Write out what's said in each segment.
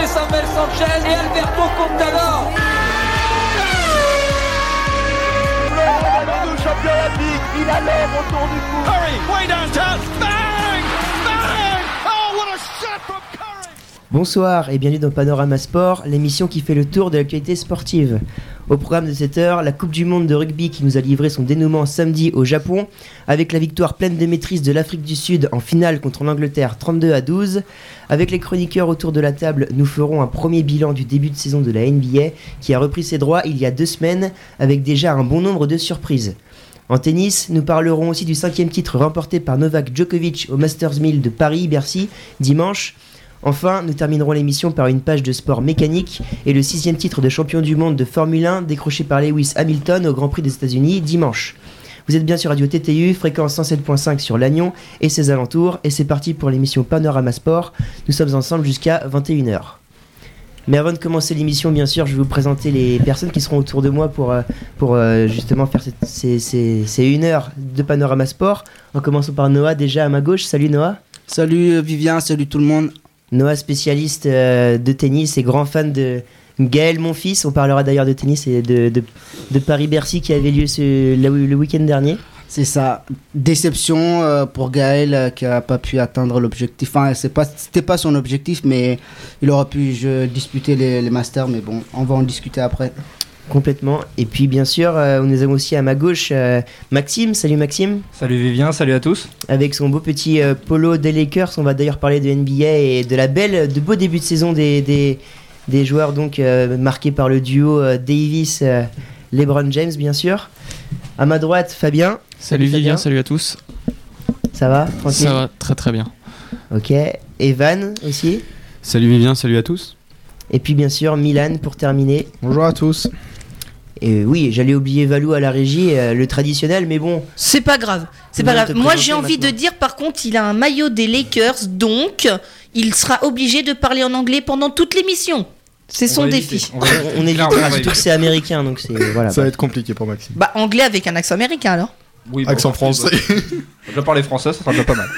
toucher Samuel Sanchez et Alberto Contador. Il a autour du cou. Curry, way downtown, bang! Bang! Oh, what a shot from! Bonsoir et bienvenue dans Panorama Sport, l'émission qui fait le tour de l'actualité sportive. Au programme de cette heure, la Coupe du Monde de rugby qui nous a livré son dénouement samedi au Japon, avec la victoire pleine de maîtrise de l'Afrique du Sud en finale contre l'Angleterre 32 à 12. Avec les chroniqueurs autour de la table, nous ferons un premier bilan du début de saison de la NBA qui a repris ses droits il y a deux semaines avec déjà un bon nombre de surprises. En tennis, nous parlerons aussi du cinquième titre remporté par Novak Djokovic au Masters 1000 de Paris-Bercy dimanche. Enfin, nous terminerons l'émission par une page de sport mécanique et le sixième titre de champion du monde de Formule 1 décroché par Lewis Hamilton au Grand Prix des États-Unis dimanche. Vous êtes bien sur Radio TTU, fréquence 107.5 sur Lannion et ses alentours, et c'est parti pour l'émission Panorama Sport. Nous sommes ensemble jusqu'à 21h. Mais avant de commencer l'émission, bien sûr, je vais vous présenter les personnes qui seront autour de moi pour, euh, pour euh, justement faire ces, ces- ces une heure de Panorama Sport. En commençant par Noah, déjà à ma gauche. Salut Noah. Salut euh, Vivien, salut tout le monde. Noah, spécialiste euh, de tennis et grand fan de Gaël, mon fils. On parlera d'ailleurs de tennis et de, de, Paris-Bercy qui avait lieu ce- le, week-end dernier. C'est ça. Déception euh, pour Gaël euh, qui a pas pu atteindre l'objectif. Enfin, c'est pas, c'était pas son objectif, mais il aurait pu je, disputer les, les masters. Mais bon, on va en discuter après. Complètement. Et puis, bien sûr, euh, nous avons aussi à ma gauche euh, Maxime. Salut Maxime. Salut Vivien, salut à tous. Avec son beau petit euh, polo des Lakers. On va d'ailleurs parler de NBA et de la belle, de beau début de saison des, des, des joueurs donc euh, marqués par le duo euh, Davis. euh, LeBron James, bien sûr. À ma droite, Fabien. Salut Fabien. Vivien, salut à tous. Ça va Tranquille? Ça va très très bien. Ok. Evan aussi? Salut Vivien, salut à tous. Et puis bien sûr Milan pour terminer. Bonjour à tous. Et oui, j'allais oublier Valou à la régie, euh, le traditionnel, mais bon, C'est pas grave. C'est pas grave. Moi, j'ai envie de dire, par contre, il a un maillot des Lakers, donc il sera obligé de parler en anglais pendant toute l'émission. C'est son défi. on, on évitera, surtout que c'est américain, donc c'est voilà. Ça va être compliqué pour Maxime. Bah, anglais avec un accent américain alors. Oui, Accent français. Je vais parler français, ça sera déjà pas mal.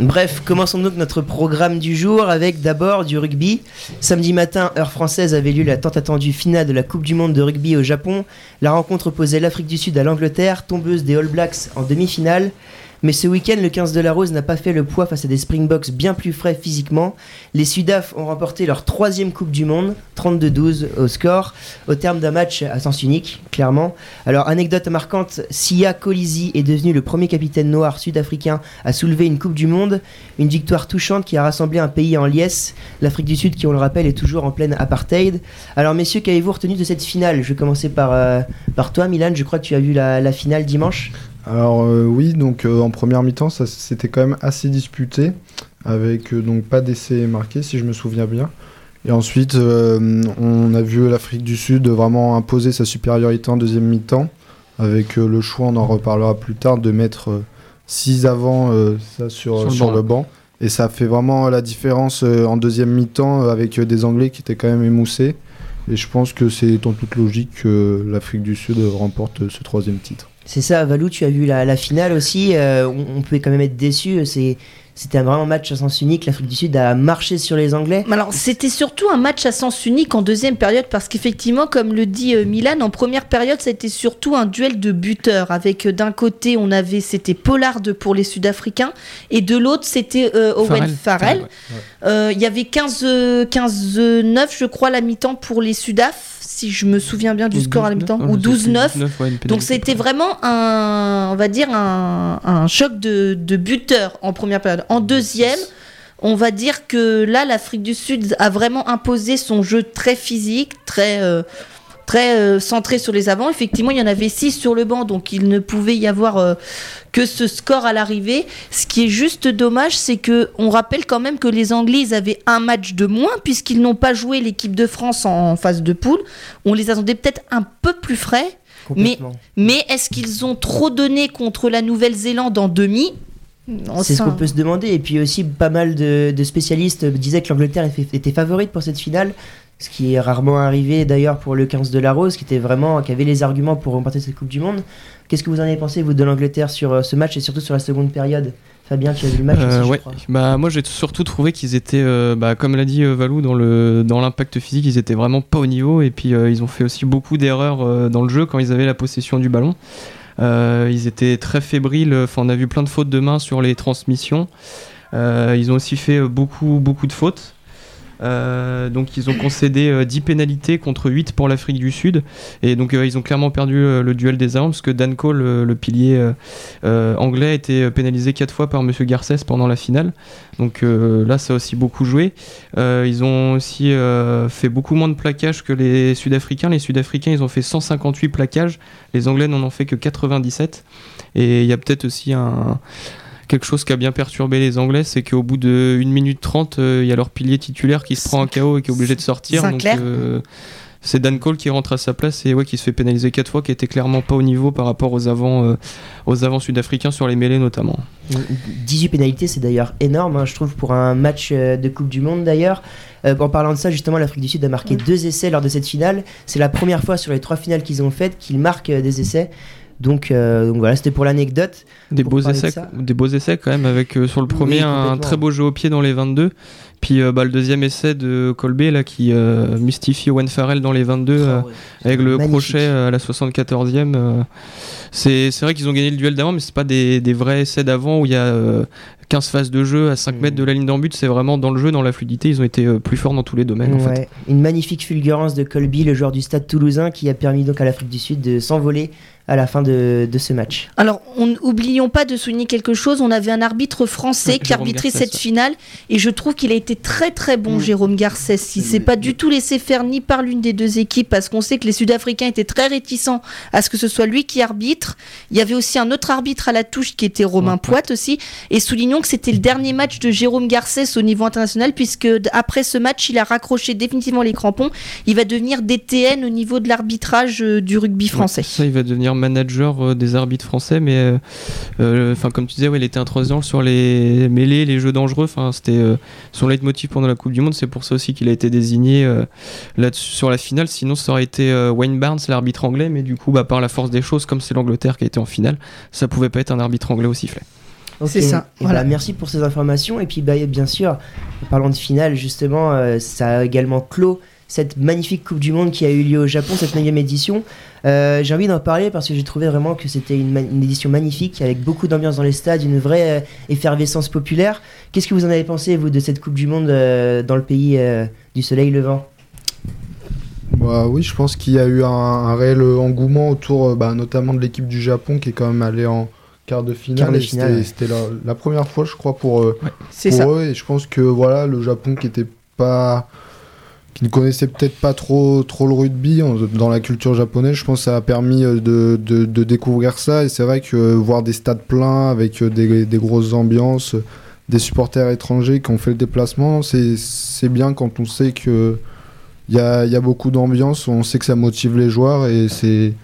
Bref, commençons donc notre programme du jour avec d'abord du rugby. Samedi matin, heure française, avait lieu la tant attendue finale de la Coupe du Monde de rugby au Japon. La rencontre opposait l'Afrique du Sud à l'Angleterre, tombeuse des All Blacks en demi-finale. Mais ce week-end, le 15 de la Rose n'a pas fait le poids face à des Springboks bien plus frais physiquement. Les Sudaf ont remporté leur troisième Coupe du Monde, 32-12 au score, au terme d'un match à sens unique, clairement. Alors, anecdote marquante, Sia Colisi est devenu le premier capitaine noir sud-africain à soulever une Coupe du Monde. Une victoire touchante qui a rassemblé un pays en liesse. L'Afrique du Sud, qui on le rappelle, est toujours en pleine apartheid. Alors, messieurs, qu'avez-vous retenu de cette finale? Je vais commencer par, euh, par toi, Milan. Je crois que tu as vu la, la finale dimanche. Alors euh, oui, donc euh, en première mi-temps, ça c'était quand même assez disputé, avec euh, donc pas d'essai marqué si je me souviens bien. Et ensuite, on a vu l'Afrique du Sud vraiment imposer sa supériorité en deuxième mi-temps, avec le choix, on en reparlera plus tard, de mettre 6 avant ça sur, Sur le sur banc. le banc. Et ça fait vraiment la différence en deuxième mi-temps avec des Anglais qui étaient quand même émoussés. Et je pense que c'est en toute logique que l'Afrique du Sud remporte ce troisième titre. C'est ça, Valou, tu as vu la, la finale aussi. euh, on, on pouvait quand même être déçu. C'est, c'était un vraiment match à sens unique. L'Afrique du Sud a marché sur les Anglais. Alors, c'était surtout un match à sens unique en deuxième période parce qu'effectivement, comme le dit euh, Milan, en première période, c'était surtout un duel de buteurs. Avec euh, d'un côté, on avait c'était Pollard pour les Sud-Africains et de l'autre, c'était euh, Owen Farrell. ouais. Euh, Il y avait 15, euh, 15 euh, 9, je crois, la mi-temps pour les Sudaf, si je me souviens bien du score à la 12-9, mi-temps, non, ou je sais 12-9. plus, 12-9, ouais, une Donc c'était vraiment un, on va dire un, un choc de, de buteurs en première période. En deuxième, on va dire que là, l'Afrique du Sud a vraiment imposé son jeu très physique, très euh, très euh, centré sur les avants. Effectivement, il y en avait six sur le banc, donc il ne pouvait y avoir euh, que ce score à l'arrivée. Ce qui est juste dommage, c'est que on rappelle quand même que les Anglais ils avaient un match de moins puisqu'ils n'ont pas joué l'équipe de France en phase de poule. On les attendait peut-être un peu plus frais. Complètement. Mais est-ce qu'ils ont trop donné contre la Nouvelle-Zélande en demi? C'est ce qu'on peut se demander. Et puis aussi, pas mal de, de spécialistes disaient que l'Angleterre était favorite pour cette finale. Ce qui est rarement arrivé d'ailleurs pour le 15 de la Rose, qui était vraiment, qui avait les arguments pour remporter cette Coupe du Monde. Qu'est-ce que vous en avez pensé, vous, de l'Angleterre sur euh, ce match et surtout sur la seconde période? Fabien, tu as vu le match Euh, aussi, je crois. Bah moi j'ai surtout trouvé qu'ils étaient, euh, bah, comme l'a dit euh, Valou, dans le dans l'impact physique, ils étaient vraiment pas au niveau et puis ils ont fait aussi beaucoup d'erreurs dans le jeu quand ils avaient la possession du ballon. Ils étaient très fébriles. Enfin, on a vu plein de fautes de main sur les transmissions. Ils ont aussi fait beaucoup beaucoup de fautes. Euh, donc ils ont concédé euh, 10 pénalités contre 8 pour l'Afrique du Sud et donc euh, ils ont clairement perdu euh, le duel des armes parce que Dan Cole, le, pilier euh, euh, anglais, a été pénalisé 4 fois par Monsieur Garcès pendant la finale. Donc euh, là ça a aussi beaucoup joué. Euh, ils ont aussi euh, fait beaucoup moins de plaquages que les Sud-Africains. Les Sud-Africains ils ont fait 158 plaquages, les Anglais n'en ont fait que 97 et il y a peut-être aussi un quelque chose qui a bien perturbé les Anglais, c'est qu'au bout de 1 minute 30, euh, il y a leur pilier titulaire qui se prend un KO et qui est obligé de sortir. Donc, euh, c'est Dan Cole qui rentre à sa place et ouais, qui se fait pénaliser 4 fois, qui était clairement pas au niveau par rapport aux avants, euh, aux avants sud-africains sur les mêlées notamment. 18 pénalités, c'est d'ailleurs énorme, hein, je trouve, pour un match de Coupe du Monde d'ailleurs. Euh, en parlant de ça, justement, l'Afrique du Sud a marqué deux essais lors de cette finale. C'est la première fois sur les trois finales qu'ils ont faites qu'ils marquent euh, des essais. Donc, euh, donc voilà, c'était pour l'anecdote. Des Pour beaux de essais, des beaux essais quand même avec euh, sur le Oui, premier un très beau jeu au pied dans les 22, puis euh, bah, le deuxième essai de Colby là qui mystifie Owen Farrell dans les 22 euh, avec le Magnifique. crochet à la 74e. euh, c'est vrai qu'ils ont gagné le duel d'avant, mais c'est pas des, des vrais essais d'avant où il y a euh, 15 phases de jeu à 5 Mm. mètres de la ligne d'en but. C'est vraiment dans le jeu, dans la fluidité. Ils ont été plus forts dans tous les domaines en fait. Ouais, Une magnifique fulgurance de Colby, le joueur du stade toulousain, qui a permis donc à l'Afrique du Sud de s'envoler à la fin de, de ce match. Alors, on- oublions pas de souligner quelque chose. On avait un arbitre français Ouais, qui Jérôme arbitrait Garcès, cette ouais. finale et je trouve qu'il a été très très bon. Jérôme Garcès. Il s'est pas du tout laissé faire ni par l'une des deux équipes parce qu'on sait que les Sud-Africains étaient très réticents à ce que ce soit lui qui arbitre. Il y avait aussi un autre arbitre à la touche qui était Romain Ouais. Poit aussi. Et soulignons que c'était le dernier match de Jérôme Garcès au niveau international puisque après ce match, il a raccroché définitivement les crampons. Il va devenir DTN au niveau de l'arbitrage euh, du rugby français. Ouais, ça, il va devenir manager euh, des arbitres français, mais euh, euh, enfin comme tu disais, ouais, il était intransigeant sur les mêlées, les jeux dangereux. Enfin, c'était euh, son leitmotiv pendant la Coupe du Monde. C'est pour ça aussi qu'il a été désigné euh, là sur la finale. Sinon, ça aurait été euh, Wayne Barnes, l'arbitre anglais, mais du coup, bah, par la force des choses, comme c'est l'Angleterre qui a été en finale, ça pouvait pas être un arbitre anglais au sifflet. C'est ça, Et voilà. bah, merci pour ces informations. Et puis, bah, bien sûr, parlant de finale, justement, euh, ça a également clos cette magnifique Coupe du Monde qui a eu lieu au Japon, cette 9 édition. Euh, j'ai envie d'en parler parce que j'ai trouvé vraiment que c'était une, ma- une édition magnifique avec beaucoup d'ambiance dans les stades, une vraie euh, effervescence populaire. Qu'est-ce que vous en avez pensé, vous, de cette Coupe du Monde euh, dans le pays euh, du soleil levant? Bah oui, je pense qu'il y a eu un, un réel engouement autour, euh, bah, notamment de l'équipe du Japon qui est quand même allée en quart de finale. Quart de et finale, c'était- ouais. C'était la, la première fois, je crois, pour, euh, C'est pour ça. eux. Et je pense que voilà, le Japon qui était pas qui ne connaissait peut-être pas trop trop le rugby dans la culture japonaise, je pense que ça a permis euh, de, découvrir ça. Et c'est vrai que euh, voir des stades pleins avec euh, des, grosses ambiances, des supporters étrangers qui ont fait le déplacement, c'est bien quand on sait que il y a, beaucoup d'ambiance, on sait que ça motive les joueurs et c'est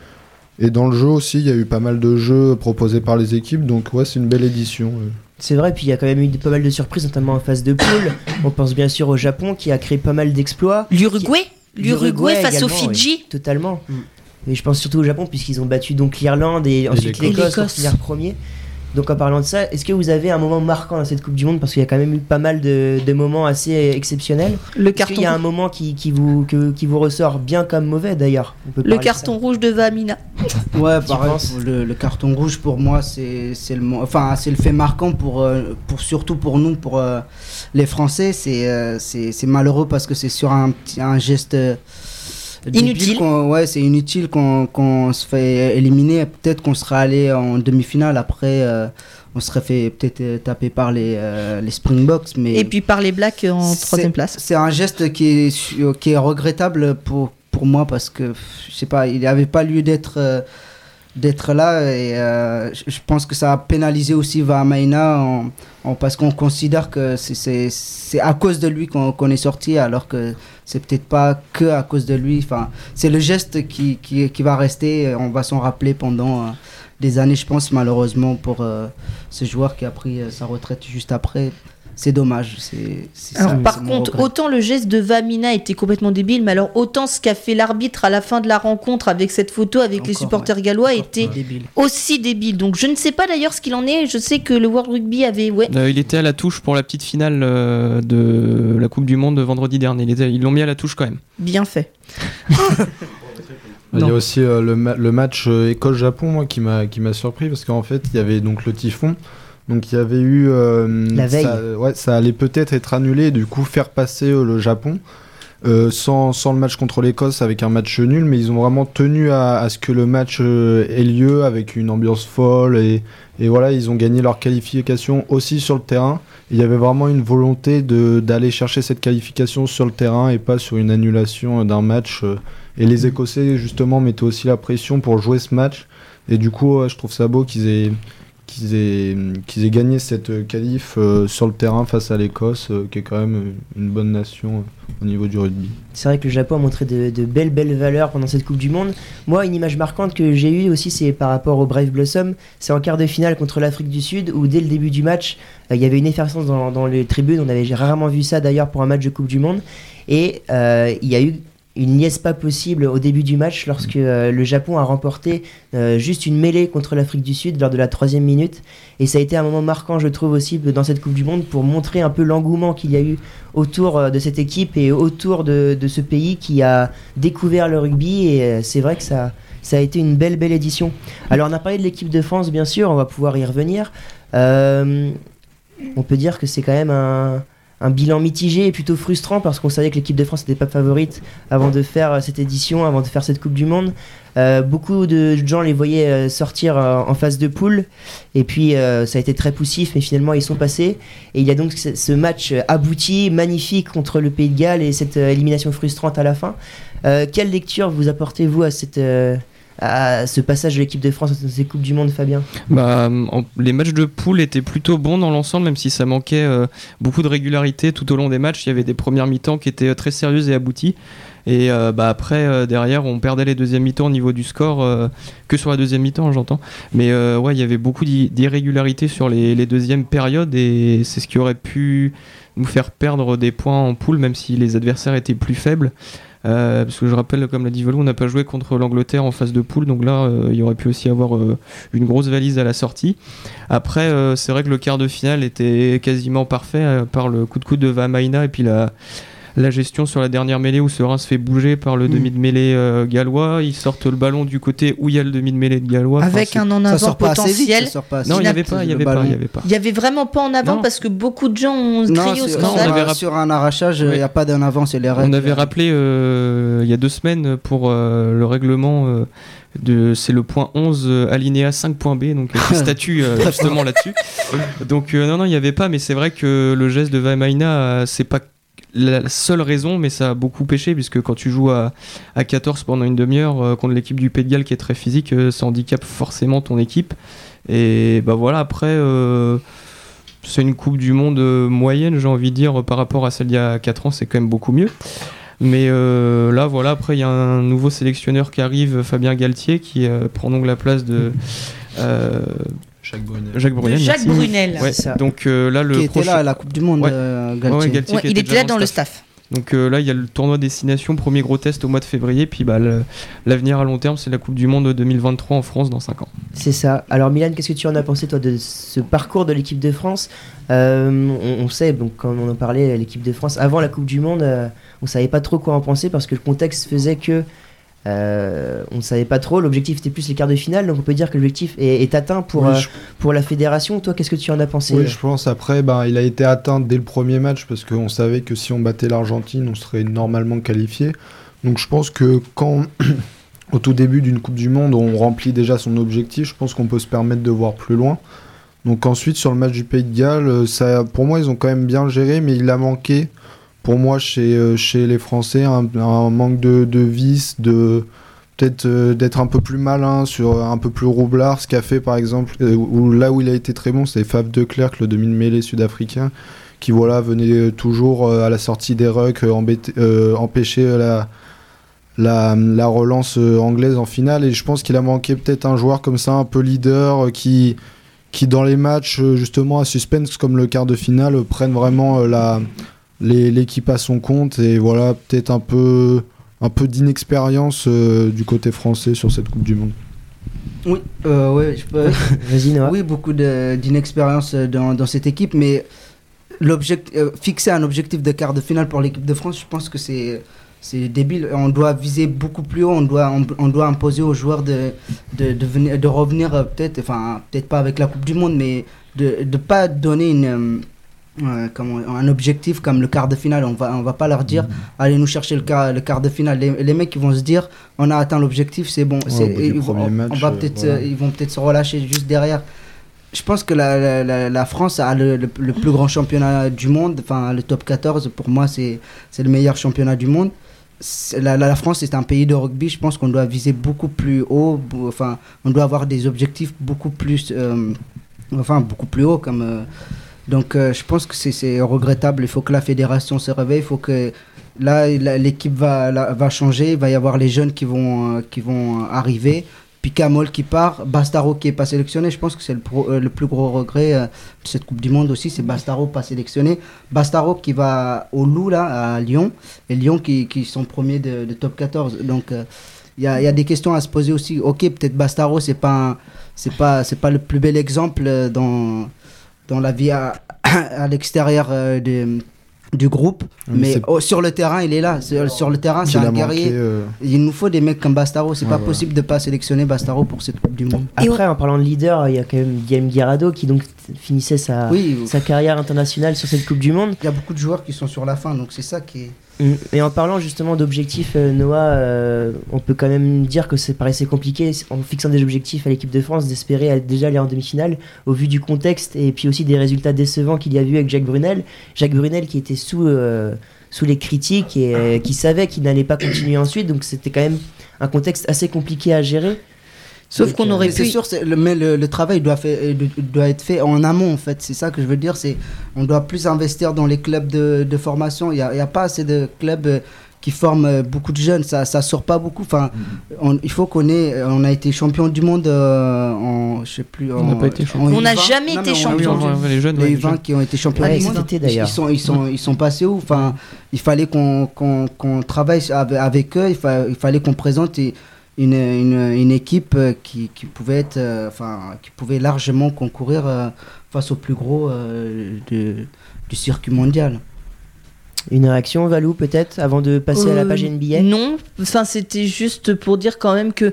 et dans le jeu aussi, il y a eu pas mal de jeux proposés par les équipes, donc ouais, c'est une belle édition. C'est vrai, puis il y a quand même eu pas mal de surprises, notamment en phase de poule. On pense bien sûr au Japon qui a créé pas mal d'exploits. L'Uruguay L'Uruguay L'Uruguay face au également, oui. Fidji Totalement. Mm. Et je pense surtout au Japon, puisqu'ils ont battu donc l'Irlande et ensuite l'Écosse. pour finir premier. Donc en parlant de ça, est-ce que vous avez un moment marquant dans cette Coupe du Monde? Parce qu'il y a quand même eu pas mal de, de moments assez exceptionnels. Le Est-ce carton, qu'il y a un moment qui, qui vous, que- qui vous ressort bien comme mauvais d'ailleurs? Le carton rouge de Vamina. Ouais, pareil, le, le carton rouge pour moi c'est c'est le enfin c'est le fait marquant pour euh, pour surtout pour nous pour euh, les Français c'est euh, c'est c'est malheureux parce que c'est sur un geste euh, Inutile. qu'on- ouais c'est inutile qu'on qu'on se fait éliminer peut-être qu'on serait allé en demi-finale après euh, on serait fait peut-être taper par les euh, les Springboks mais Et puis par les Blacks en troisième place. C'est un geste qui est, qui est regrettable pour, pour moi parce que, je sais pas, il n'avait pas lieu d'être euh, d'être là et euh, je pense que ça a pénalisé aussi Vahamaina en, parce qu'on considère que c'est- à cause de lui qu'on qu'on est sorti alors que c'est peut-être pas que à cause de lui. Enfin, c'est le geste qui, qui, qui va rester, on va s'en rappeler pendant euh, des années, je pense, malheureusement pour euh, ce joueur qui a pris euh, sa retraite juste après. C'est dommage. C'est, c'est Alors, ça, par contre, regret. autant le geste de Vamina était complètement débile, mais alors autant ce qu'a fait l'arbitre à la fin de la rencontre avec cette photo avec les supporters gallois Encore était débile. aussi débile. Donc je ne sais pas d'ailleurs ce qu'il en est. Je sais que le World Rugby avait ouais. Euh, il était à la touche pour la petite finale euh, de la Coupe du Monde de vendredi dernier. Ils l'ont mis à la touche quand même. bien fait. Il y a aussi euh, le, ma- le match euh, Écosse-Japon moi, qui m'a qui m'a surpris parce qu'en fait il y avait donc le typhon. Donc il y avait eu euh, La veille. Ça, ouais, ça allait peut-être être annulé et du coup faire passer euh, le Japon euh, sans, sans le match contre l'Écosse avec un match nul, mais ils ont vraiment tenu à, à ce que le match euh, ait lieu avec une ambiance folle et, et voilà ils ont gagné leur qualification aussi sur le terrain. Il y avait vraiment une volonté de d'aller chercher cette qualification sur le terrain et pas sur une annulation d'un match. euh, et les Écossais, justement, mettaient aussi la pression pour jouer ce match. Et du coup, ouais, je trouve ça beau qu'ils aient, qu'ils aient, qu'ils aient gagné cette euh, qualif euh, sur le terrain face à l'Écosse, euh, qui est quand même une bonne nation au niveau du rugby. C'est vrai que le Japon a montré de, belles belles valeurs pendant cette Coupe du Monde. Moi, une image marquante que j'ai eue aussi, c'est par rapport au Brave Blossom. C'est en quart de finale contre l'Afrique du Sud, où dès le début du match, il y avait une effervescence dans, les tribunes. On avait rarement vu ça d'ailleurs pour un match de Coupe du Monde. Et il y a eu une liesse pas possible au début du match lorsque euh, le Japon a remporté euh, juste une mêlée contre l'Afrique du Sud lors de la troisième minute. Et ça a été un moment marquant, je trouve aussi, dans cette Coupe du Monde pour montrer un peu l'engouement qu'il y a eu autour euh, de cette équipe et autour de, ce pays qui a découvert le rugby. Et c'est vrai que ça, ça a été une belle, belle édition. Alors, on a parlé de l'équipe de France, bien sûr, on va pouvoir y revenir. On peut dire que c'est quand même un, un bilan mitigé et plutôt frustrant parce qu'on savait que l'équipe de France n'était pas favorite avant de faire euh, cette édition, avant de faire cette Coupe du Monde. Euh, beaucoup de gens les voyaient euh, sortir en phase de poule et puis ça a été très poussif mais finalement ils sont passés et il y a donc ce, match abouti, magnifique contre le Pays de Galles et cette élimination frustrante à la fin. Quelle lecture vous apportez-vous à, cette, à ce passage de l'équipe de France dans ces Coupes du Monde, Fabien Bah, les matchs de poule étaient plutôt bons dans l'ensemble, même si ça manquait euh, beaucoup de régularité tout au long des matchs. Il y avait des premières mi-temps qui étaient euh, très sérieuses et abouties. Et euh, bah, après, derrière, on perdait les deuxièmes mi-temps au niveau du score, que sur la deuxième mi-temps, j'entends. Mais ouais, il y avait beaucoup d'i- d'irrégularités sur les, les deuxièmes périodes et c'est ce qui aurait pu nous faire perdre des points en poule, même si les adversaires étaient plus faibles. Euh, parce que je rappelle, comme l'a dit Valou, on n'a pas joué contre l'Angleterre en phase de poule, donc là, euh, il aurait pu aussi avoir euh, une grosse valise à la sortie. Après, c'est vrai que le quart de finale était quasiment parfait, par le coup de coude de Vamaina et puis la, la gestion sur la dernière mêlée où Serein se fait bouger par le Mm. demi de mêlée euh, gallois. Ils sortent le ballon du côté où il y a le demi de mêlée de gallois. Avec un en Ça avant potentiel. ça sort pas assez Non, il n'y avait pas, il y le avait pas, il y avait pas. Il y avait vraiment pas en avant Non. parce que beaucoup de gens ont crié au on scandale. avait sur- un arrachage, il Oui. n'y a pas d'un avant, c'est les On règles. avait rappelé euh, il y a deux semaines pour euh, le règlement euh, de c'est le point 11 euh, alinéa 5.b donc euh, qui statue euh, justement là-dessus. Donc euh, non non, il n'y avait pas mais c'est vrai que le geste de Vamaina euh, c'est pas la seule raison mais ça a beaucoup pêché puisque quand tu joues à, à 14 pendant une demi-heure euh, contre l'équipe du Pays de Galles qui est très physique euh, ça handicape forcément ton équipe et bah voilà après euh, c'est une Coupe du Monde moyenne, j'ai envie de dire, par rapport à celle d'il y a 4 ans, c'est quand même beaucoup mieux. Mais là, voilà, après, il y a un nouveau sélectionneur qui arrive, Fabien Galtier, qui prend donc la place de Jacques Brunel. Jacques merci. Brunel. Ouais, ça. donc euh, là, le qui était prochain- là à la Coupe du Monde, Ouais. euh, Ouais, Galtier. ouais, Galtier Ouais, qui il était déjà dans le staff. staff. Donc euh, là, il y a le tournoi Destination, premier gros test au mois de février. Puis bah, l'avenir à long terme, c'est la Coupe du Monde 2023 en France dans 5 ans. C'est ça. Alors Milan, qu'est-ce que tu en as pensé toi de ce parcours de l'équipe de France? Euh, on, on sait, donc quand on en parlait, l'équipe de France avant la Coupe du Monde, euh, on savait pas trop quoi en penser parce que le contexte faisait que euh, on ne savait pas trop. L'objectif était plus les quarts de finale, donc on peut dire que l'objectif est, est atteint pour Oui, euh, pour la fédération. Toi, qu'est-ce que tu en as pensé Oui, je pense. Après, ben, il a été atteint dès le premier match parce qu'on savait que si on battait l'Argentine, on serait normalement qualifié. Donc je pense que quand, au tout début d'une Coupe du Monde, on remplit déjà son objectif, je pense qu'on peut se permettre de voir plus loin. Donc ensuite, sur le match du Pays de Galles, euh, ça, pour moi, ils ont quand même bien géré, mais il a manqué, pour moi, chez, euh, chez les Français, un, manque de, de de peut-être euh, d'être un peu plus malin, sur un peu plus roublard, ce qu'a fait par exemple, euh, là où il a été très bon, c'est Fab de Klerk, le demi de mêlée sud-africain, qui voilà venait euh, toujours euh, à la sortie des rucks euh, euh, empêcher euh, la, la, la relance euh, anglaise en finale. Et je pense qu'il a manqué peut-être un joueur comme ça, un peu leader, euh, qui, dans les matchs euh, justement à suspense comme le quart de finale euh, prennent vraiment euh, la l'équipe à son compte et voilà peut-être un peu un peu d'inexpérience euh, du côté français sur cette Coupe du Monde. Oui, euh, ouais, je peux. Vas-y, Noah. Oui, beaucoup d'inexpérience euh, dans, dans cette équipe, mais l'object- euh, fixer un objectif de quart de finale pour l'équipe de France, je pense que c'est c'est débile. On doit viser beaucoup plus haut. On doit on, on doit imposer aux joueurs de de, de, venir- de revenir peut-être, enfin peut-être pas avec la Coupe du Monde, mais de ne pas donner une euh, euh, comment- un objectif comme le quart de finale. On va on va pas leur dire allez nous chercher le quart le quart de finale. Les, les mecs ils vont se dire on a atteint l'objectif, c'est bon. Du ils vont- on, match, on va euh, peut-être voilà. euh, ils vont peut-être se relâcher juste derrière. Je pense que la, la, France a le, le- le plus grand championnat du monde, enfin le top 14, pour moi c'est c'est le meilleur championnat du monde. La, la- France est un pays de rugby, je pense qu'on doit viser beaucoup plus haut, enfin on doit avoir des objectifs beaucoup plus, euh, enfin beaucoup plus haut comme... euh, donc euh, je pense que c'est- regrettable, il faut que la fédération se réveille, il faut que là l'équipe va, va changer, il va y avoir les jeunes qui vont, euh, qui vont arriver. Picamol qui part, Bastaro qui est pas sélectionné, je pense que c'est le, euh, le plus gros regret euh, de cette Coupe du Monde aussi, c'est Bastaro pas sélectionné. Bastaro qui va au Loup là, à Lyon, et Lyon qui, qui sont premiers de, top 14. Donc euh, il y, a, y a des questions à se poser aussi. Ok, peut-être Bastaro c'est pas c'est pas c'est pas le plus bel exemple euh, dans dans la vie à, à l'extérieur euh, de- du groupe, Mais mais oh, sur le terrain il est là. Sur, sur le terrain c'est un guerrier. euh, Il nous faut des mecs comme Bastaro. C'est Ouais, pas voilà. possible de pas sélectionner Bastaro pour cette Coupe du Monde. Après, en parlant de leader, il y a quand même Guillaume Guirado qui donc finissait sa, Oui, sa carrière internationale sur cette Coupe du Monde. il y a beaucoup de joueurs qui sont sur la fin, donc c'est ça qui est. Mm. Et en parlant justement d'objectifs, euh, Noah, euh, on peut quand même dire que ça paraissait compliqué en fixant des objectifs à l'équipe de France d'espérer déjà aller en demi-finale au vu du contexte et puis aussi des résultats décevants qu'il y a eu avec Jacques Brunel. Jacques Brunel qui était sous, euh, sous les critiques et qui savait qu'il n'allait pas continuer ensuite, donc c'était quand même un contexte assez compliqué à gérer. Sauf qu'on aurait c'est pu. sûr, c'est- le, mais le, le travail doit, fait, euh, doit être fait en amont en fait. C'est ça que je veux dire. C'est on doit plus investir dans les clubs de, de formation. Il n'y a, il y a pas assez de clubs euh, qui forment euh, beaucoup de jeunes. Ça, ça sort pas beaucoup. Enfin, on- il faut qu'on ait. On a été champion du monde euh, en, je sais plus. On n'a pas été champion. On n'a U20. jamais Non, été champion oui, les jeunes, les les U20 jeunes. qui ont été champions Ouais, du monde. Ils sont, ils sont, ils sont passés où Enfin, il fallait qu'on qu'on qu'on travaille avec, eux. Il, fa- il fallait qu'on présente une, une, équipe euh, qui, pouvait être, euh, enfin, qui pouvait largement concourir euh, face aux plus gros du circuit mondial. Une réaction, Valou, peut-être, avant de passer à la Euh, page NBA Non, enfin c'était juste pour dire quand même que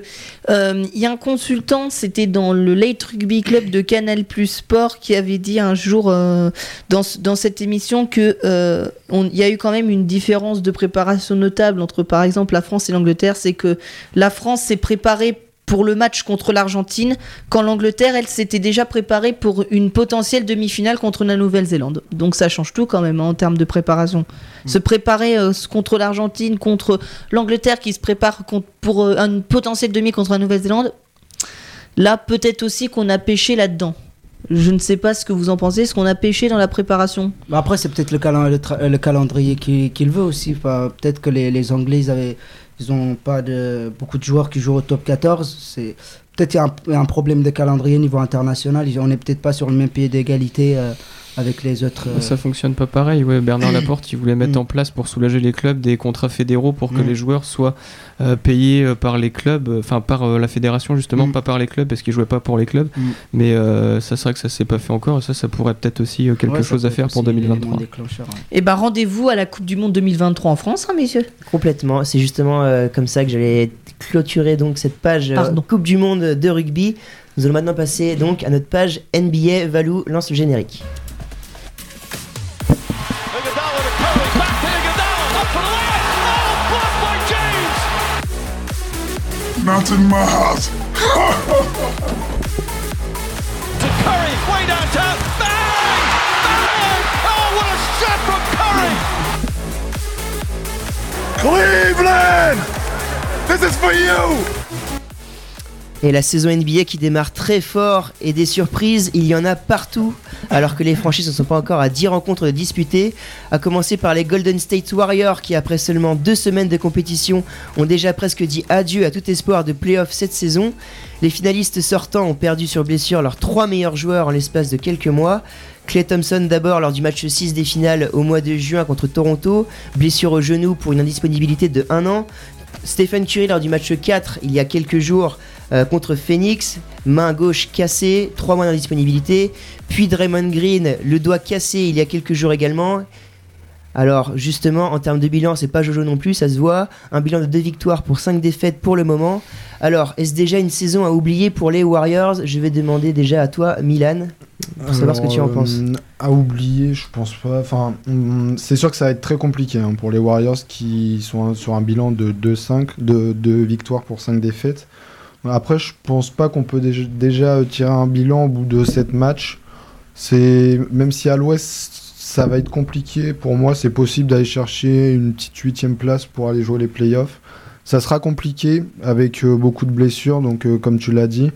euh, il y a un consultant, c'était dans le Late Rugby Club de Canal Plus Sport qui avait dit un jour euh, dans, dans cette émission que euh, il y a eu quand même une différence de préparation notable entre par exemple la France et l'Angleterre, c'est que la France s'est préparée pour le match contre l'Argentine, quand l'Angleterre, elle, s'était déjà préparée pour une potentielle demi-finale contre la Nouvelle-Zélande. Donc ça change tout quand même hein, en termes de préparation. Se préparer euh, contre l'Argentine, contre l'Angleterre qui se prépare contre- pour euh, une potentielle demi contre la Nouvelle-Zélande, là peut-être aussi qu'on a pêché là-dedans. Je ne sais pas ce que vous en pensez, est-ce qu'on a pêché dans la préparation? Bah après, c'est peut-être le, calen- le, le calendrier qui, qui le veut aussi. Enfin, peut-être que les, les Anglais, ils avaient, ils ont pas de beaucoup de joueurs qui jouent au top 14. C'est peut-être un, problème de calendrier au niveau international. On n'est peut-être pas sur le même pied d'égalité euh, avec les autres. euh, Ça fonctionne pas pareil. Ouais, Bernard Laporte, il voulait mettre Mm. en place pour soulager les clubs des contrats fédéraux pour que Mm. les joueurs soient euh, payés euh, par les clubs, euh, enfin par euh, la fédération justement, Mm. pas par les clubs parce qu'ils jouaient pas pour les clubs. Mm. Mais euh, ça, c'est vrai que ça s'est pas fait encore. Et ça, ça pourrait peut-être aussi euh, quelque ouais, chose à faire pour aussi l'élément 2023. déclencheur, ouais. Eh ben rendez-vous à la Coupe du Monde 2023 en France, hein, messieurs. Complètement. C'est justement euh, comme ça que j'allais clôturer donc cette page euh. Coupe du Monde de rugby. Nous allons maintenant passer donc à notre page NBA. Valou lance le générique. Not in my house. To Curry, way downtown. Bang! Bang! Oh, what a shot from Curry! Cleveland! This is for you! Et la saison NBA qui démarre très fort et des surprises, il y en a partout, alors que les franchises ne sont pas encore à 10 rencontres disputées. À commencer par les Golden State Warriors qui, après seulement deux semaines de compétition, ont déjà presque dit adieu à tout espoir de playoff cette saison. Les finalistes sortants ont perdu sur blessure leurs trois meilleurs joueurs en l'espace de quelques mois. Clay Thompson d'abord lors du match 6 des finales au mois de juin contre Toronto, blessure au genou pour une indisponibilité de 1 an. Stephen Curry lors du match 4 il y a quelques jours euh, contre Phoenix, main gauche cassée, 3 mois d'indisponibilité. Puis Draymond Green, le doigt cassé il y a quelques jours également. Alors justement, en termes de bilan, c'est pas Jojo non plus, ça se voit. Un bilan de 2 victoires pour 5 défaites pour le moment. Alors, est-ce déjà une saison à oublier pour les Warriors? Je vais demander déjà à toi, Milan, pour savoir ce que tu en penses. euh, À oublier, je pense pas. Enfin, hum, c'est sûr que ça va être très compliqué hein, pour les Warriors qui sont sur un bilan de 2-5, de 2 victoires pour 5 défaites. Après, je pense pas qu'on peut déjà, déjà tirer un bilan au bout de 7 matchs. C'est même si à l'Ouest ça va être compliqué pour moi, c'est possible d'aller chercher une petite huitième place pour aller jouer les playoffs. Ça sera compliqué avec euh, beaucoup de blessures, donc euh, comme tu l'as dit.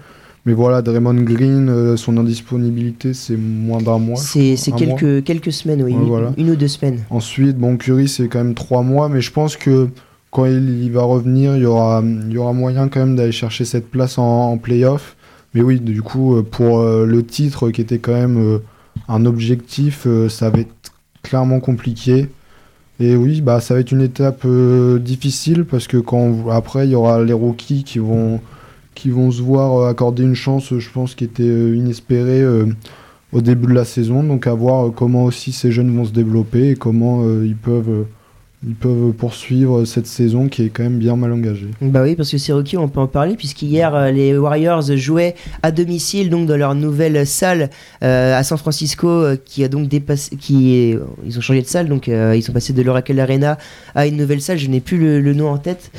Mais voilà, Draymond Green, euh, son indisponibilité, c'est moins d'un mois. C'est mois. quelques, quelques semaines, oui, Ouais, une, voilà. une ou deux semaines. Ensuite, bon, Curry, c'est quand même trois mois, mais je pense que quand il, va revenir, il y aura, il y aura moyen quand même d'aller chercher cette place en, en playoff. Mais oui, du coup, euh, pour euh, le titre qui était quand même euh, un objectif, ça va être clairement compliqué. Et oui, bah, ça va être une étape difficile parce que quand après, il y aura les rookies qui vont, qui vont se voir accorder une chance, je pense, qui était inespérée au début de la saison. Donc à voir comment aussi ces jeunes vont se développer et comment ils, peuvent, ils peuvent poursuivre cette saison qui est quand même bien mal engagée. Bah oui, parce que c'est Rocky, on peut en parler, puisqu'hier, euh, les Warriors jouaient à domicile, donc dans leur nouvelle salle euh, à San Francisco, euh, qui a donc dépassé. Qui est, ils ont changé de salle, donc euh, ils sont passés de l'Oracle Arena à une nouvelle salle, je n'ai plus le, le nom en tête.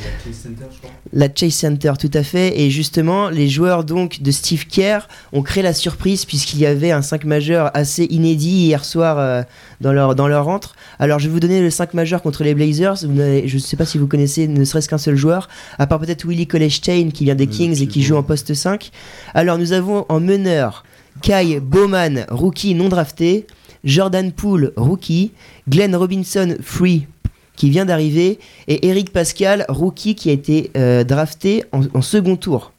La Chase Center, tout à fait. Et justement, les joueurs donc de Steve Kerr ont créé la surprise puisqu'il y avait un 5 majeur assez inédit hier soir euh, dans, leur, dans leur rentre. Alors, je vais vous donner le 5 majeur contre les Blazers. Vous je ne sais pas si vous connaissez ne serait-ce qu'un seul joueur, à part peut-être Willie Colestein qui vient des Kings et qui joue en poste 5. Alors, nous avons en meneur Kai Bowman, rookie non drafté, Jordan Poole, rookie, Glenn Robinson, free qui vient d'arriver, et Eric Pascal, rookie qui a été euh, drafté en, en second tour.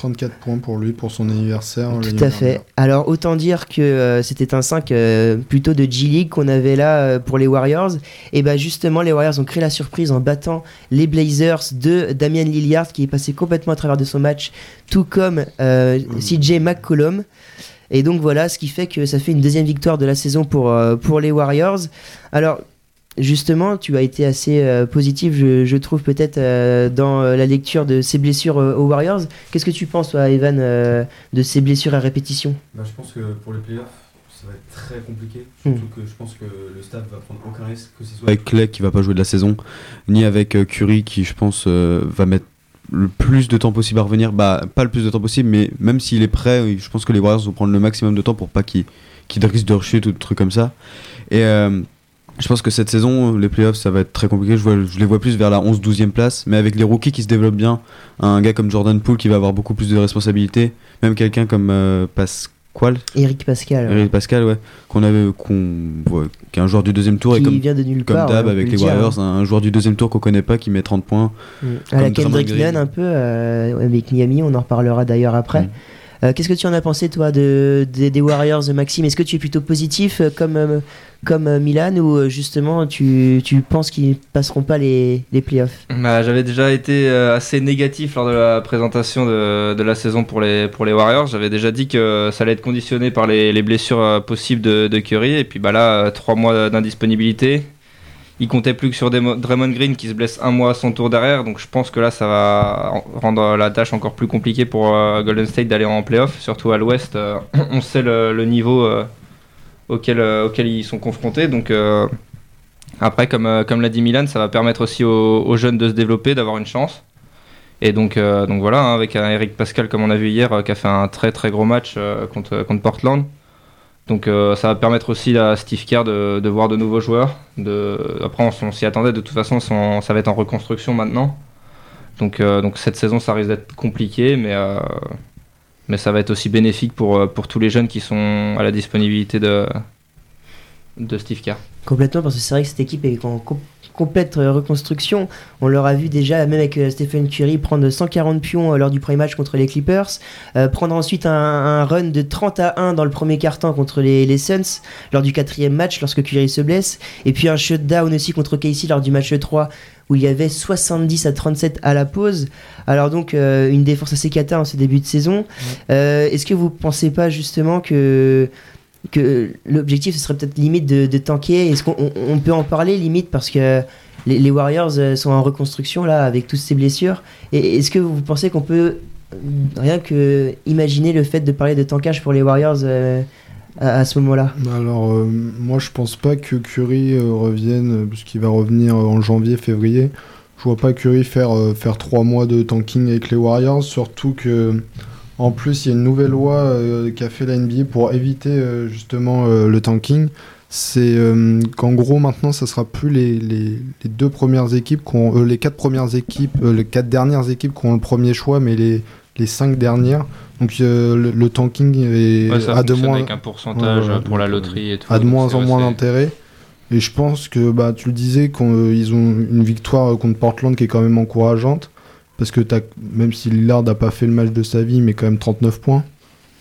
34 points pour lui pour son anniversaire. Tout à fait. dernière. Alors autant dire que euh, c'était un 5 euh, plutôt de G-League qu'on avait là euh, pour les Warriors. Et bah justement les Warriors ont créé la surprise en battant les Blazers de Damian Lillard qui est passé complètement à travers de son match, tout comme CJ McCollum. Et donc voilà, ce qui fait que ça fait une deuxième victoire de la saison pour, pour les Warriors. Alors justement, tu as été assez euh, positif, je, je trouve peut-être euh, dans euh, la lecture de ces blessures euh, aux Warriors. Qu'est-ce que tu penses, toi, Evan, euh, de ces blessures à répétition? Bah, je pense que pour les playoffs, ça va être très compliqué. Mm. Surtout que je pense que le staff va prendre aucun risque, que ce soit avec Clay qui va pas jouer de la saison, ni avec euh, Curry qui, je pense, euh, va mettre le plus de temps possible à revenir. Bah, pas le plus de temps possible, mais même s'il est prêt, je pense que les Warriors vont prendre le maximum de temps pour pas qu'il qu'il risque de rechute ou de trucs comme ça. Et euh, je pense que cette saison, les playoffs, ça va être très compliqué. Je, vois, je les vois plus vers la 11-12e place, mais avec les rookies qui se développent bien, un gars comme Jordan Poole qui va avoir beaucoup plus de responsabilités, même quelqu'un comme euh, Pasquale, Eric Pascal, ouais, Eric Pascal, ouais, qu'on avait, qu'on, ouais, qui est un joueur du deuxième tour et qui comme, vient de nulle comme part. d'hab ouais, on avec les dire, Warriors, un, un joueur du deuxième tour qu'on connaît pas qui met 30 points. hein. Mm. À la comme Kendrick. Nunn, un peu, euh, avec Miami, on en reparlera d'ailleurs après. Mm. Euh, Qu'est-ce que tu en as pensé, toi, de, des- Warriors, Maxime? Est-ce que tu es plutôt positif euh, comme, euh, comme Milan ou justement tu, tu penses qu'ils passeront pas les, les playoffs? Bah, J'avais déjà été assez négatif lors de la présentation de, de la saison pour les, pour les Warriors. J'avais déjà dit que ça allait être conditionné par les, les blessures possibles de, de Curry. Et puis bah là, trois mois d'indisponibilité. Il comptait plus que sur Draymond Green qui se blesse un mois à son tour derrière. Donc je pense que là, ça va en- rendre la tâche encore plus compliquée pour euh, Golden State d'aller en playoff. Surtout à l'ouest, euh, on sait le, niveau euh, auquel, ils sont confrontés. Donc après, comme, l'a dit Milan, ça va permettre aussi aux, jeunes de se développer, d'avoir une chance. Et donc, donc voilà, hein, avec Eric Pascal, comme on a vu hier, qui a fait un très très gros match contre Portland. Donc euh, ça va permettre aussi à Steve Kerr de, voir de nouveaux joueurs. Après, on, s'y attendait, de toute façon, ça va être en reconstruction maintenant. Donc, euh, donc cette saison, ça risque d'être compliqué, mais, euh, ça va être aussi bénéfique pour, tous les jeunes qui sont à la disponibilité de, Steve Kerr. Complètement, parce que c'est vrai que cette équipe est en complète euh, reconstruction. On l'aura vu déjà, même avec euh, Stephen Curry, prendre 140 pions euh, lors du premier match contre les Clippers, euh, prendre ensuite un, un run de 30 à 1 dans le premier quart-temps contre les, les Suns, lors du quatrième match, lorsque Curry se blesse, et puis un shutdown aussi contre Casey lors du match 3, où il y avait 70 à 37 à la pause. Alors donc, euh, une défense assez cata en ce début de saison. Euh, Est-ce que vous pensez pas justement que que l'objectif ce serait peut-être limite de, de tanker Est-ce qu'on on- on peut en parler limite parce que les, Warriors euh, sont en reconstruction là avec toutes ces blessures Et est-ce que vous pensez qu'on peut euh, rien que imaginer le fait de parler de tankage pour les Warriors euh, à, ce moment-là? Alors, euh, moi, je pense pas que Curry revienne, puisqu'il va revenir en janvier, février. Je vois pas Curry faire, faire trois mois de tanking avec les Warriors, surtout que. En plus, il y a une nouvelle loi euh, qu'a fait la NBA pour éviter euh, justement euh, le tanking. C'est qu'en gros, maintenant, ça sera plus les, les, les deux premières équipes, les quatre premières équipes, les quatre dernières équipes qui ont le premier choix, mais les, les cinq dernières. Donc le, le tanking est Ouais, ça à de moins avec un pourcentage Ouais, pour la loterie et tout. a de moins en moins d'intérêt. Et je pense que bah, tu le disais, qu'ils ont une victoire contre Portland qui est quand même encourageante. Parce que même si Lillard n'a pas fait le match de sa vie, mais quand même 39 points.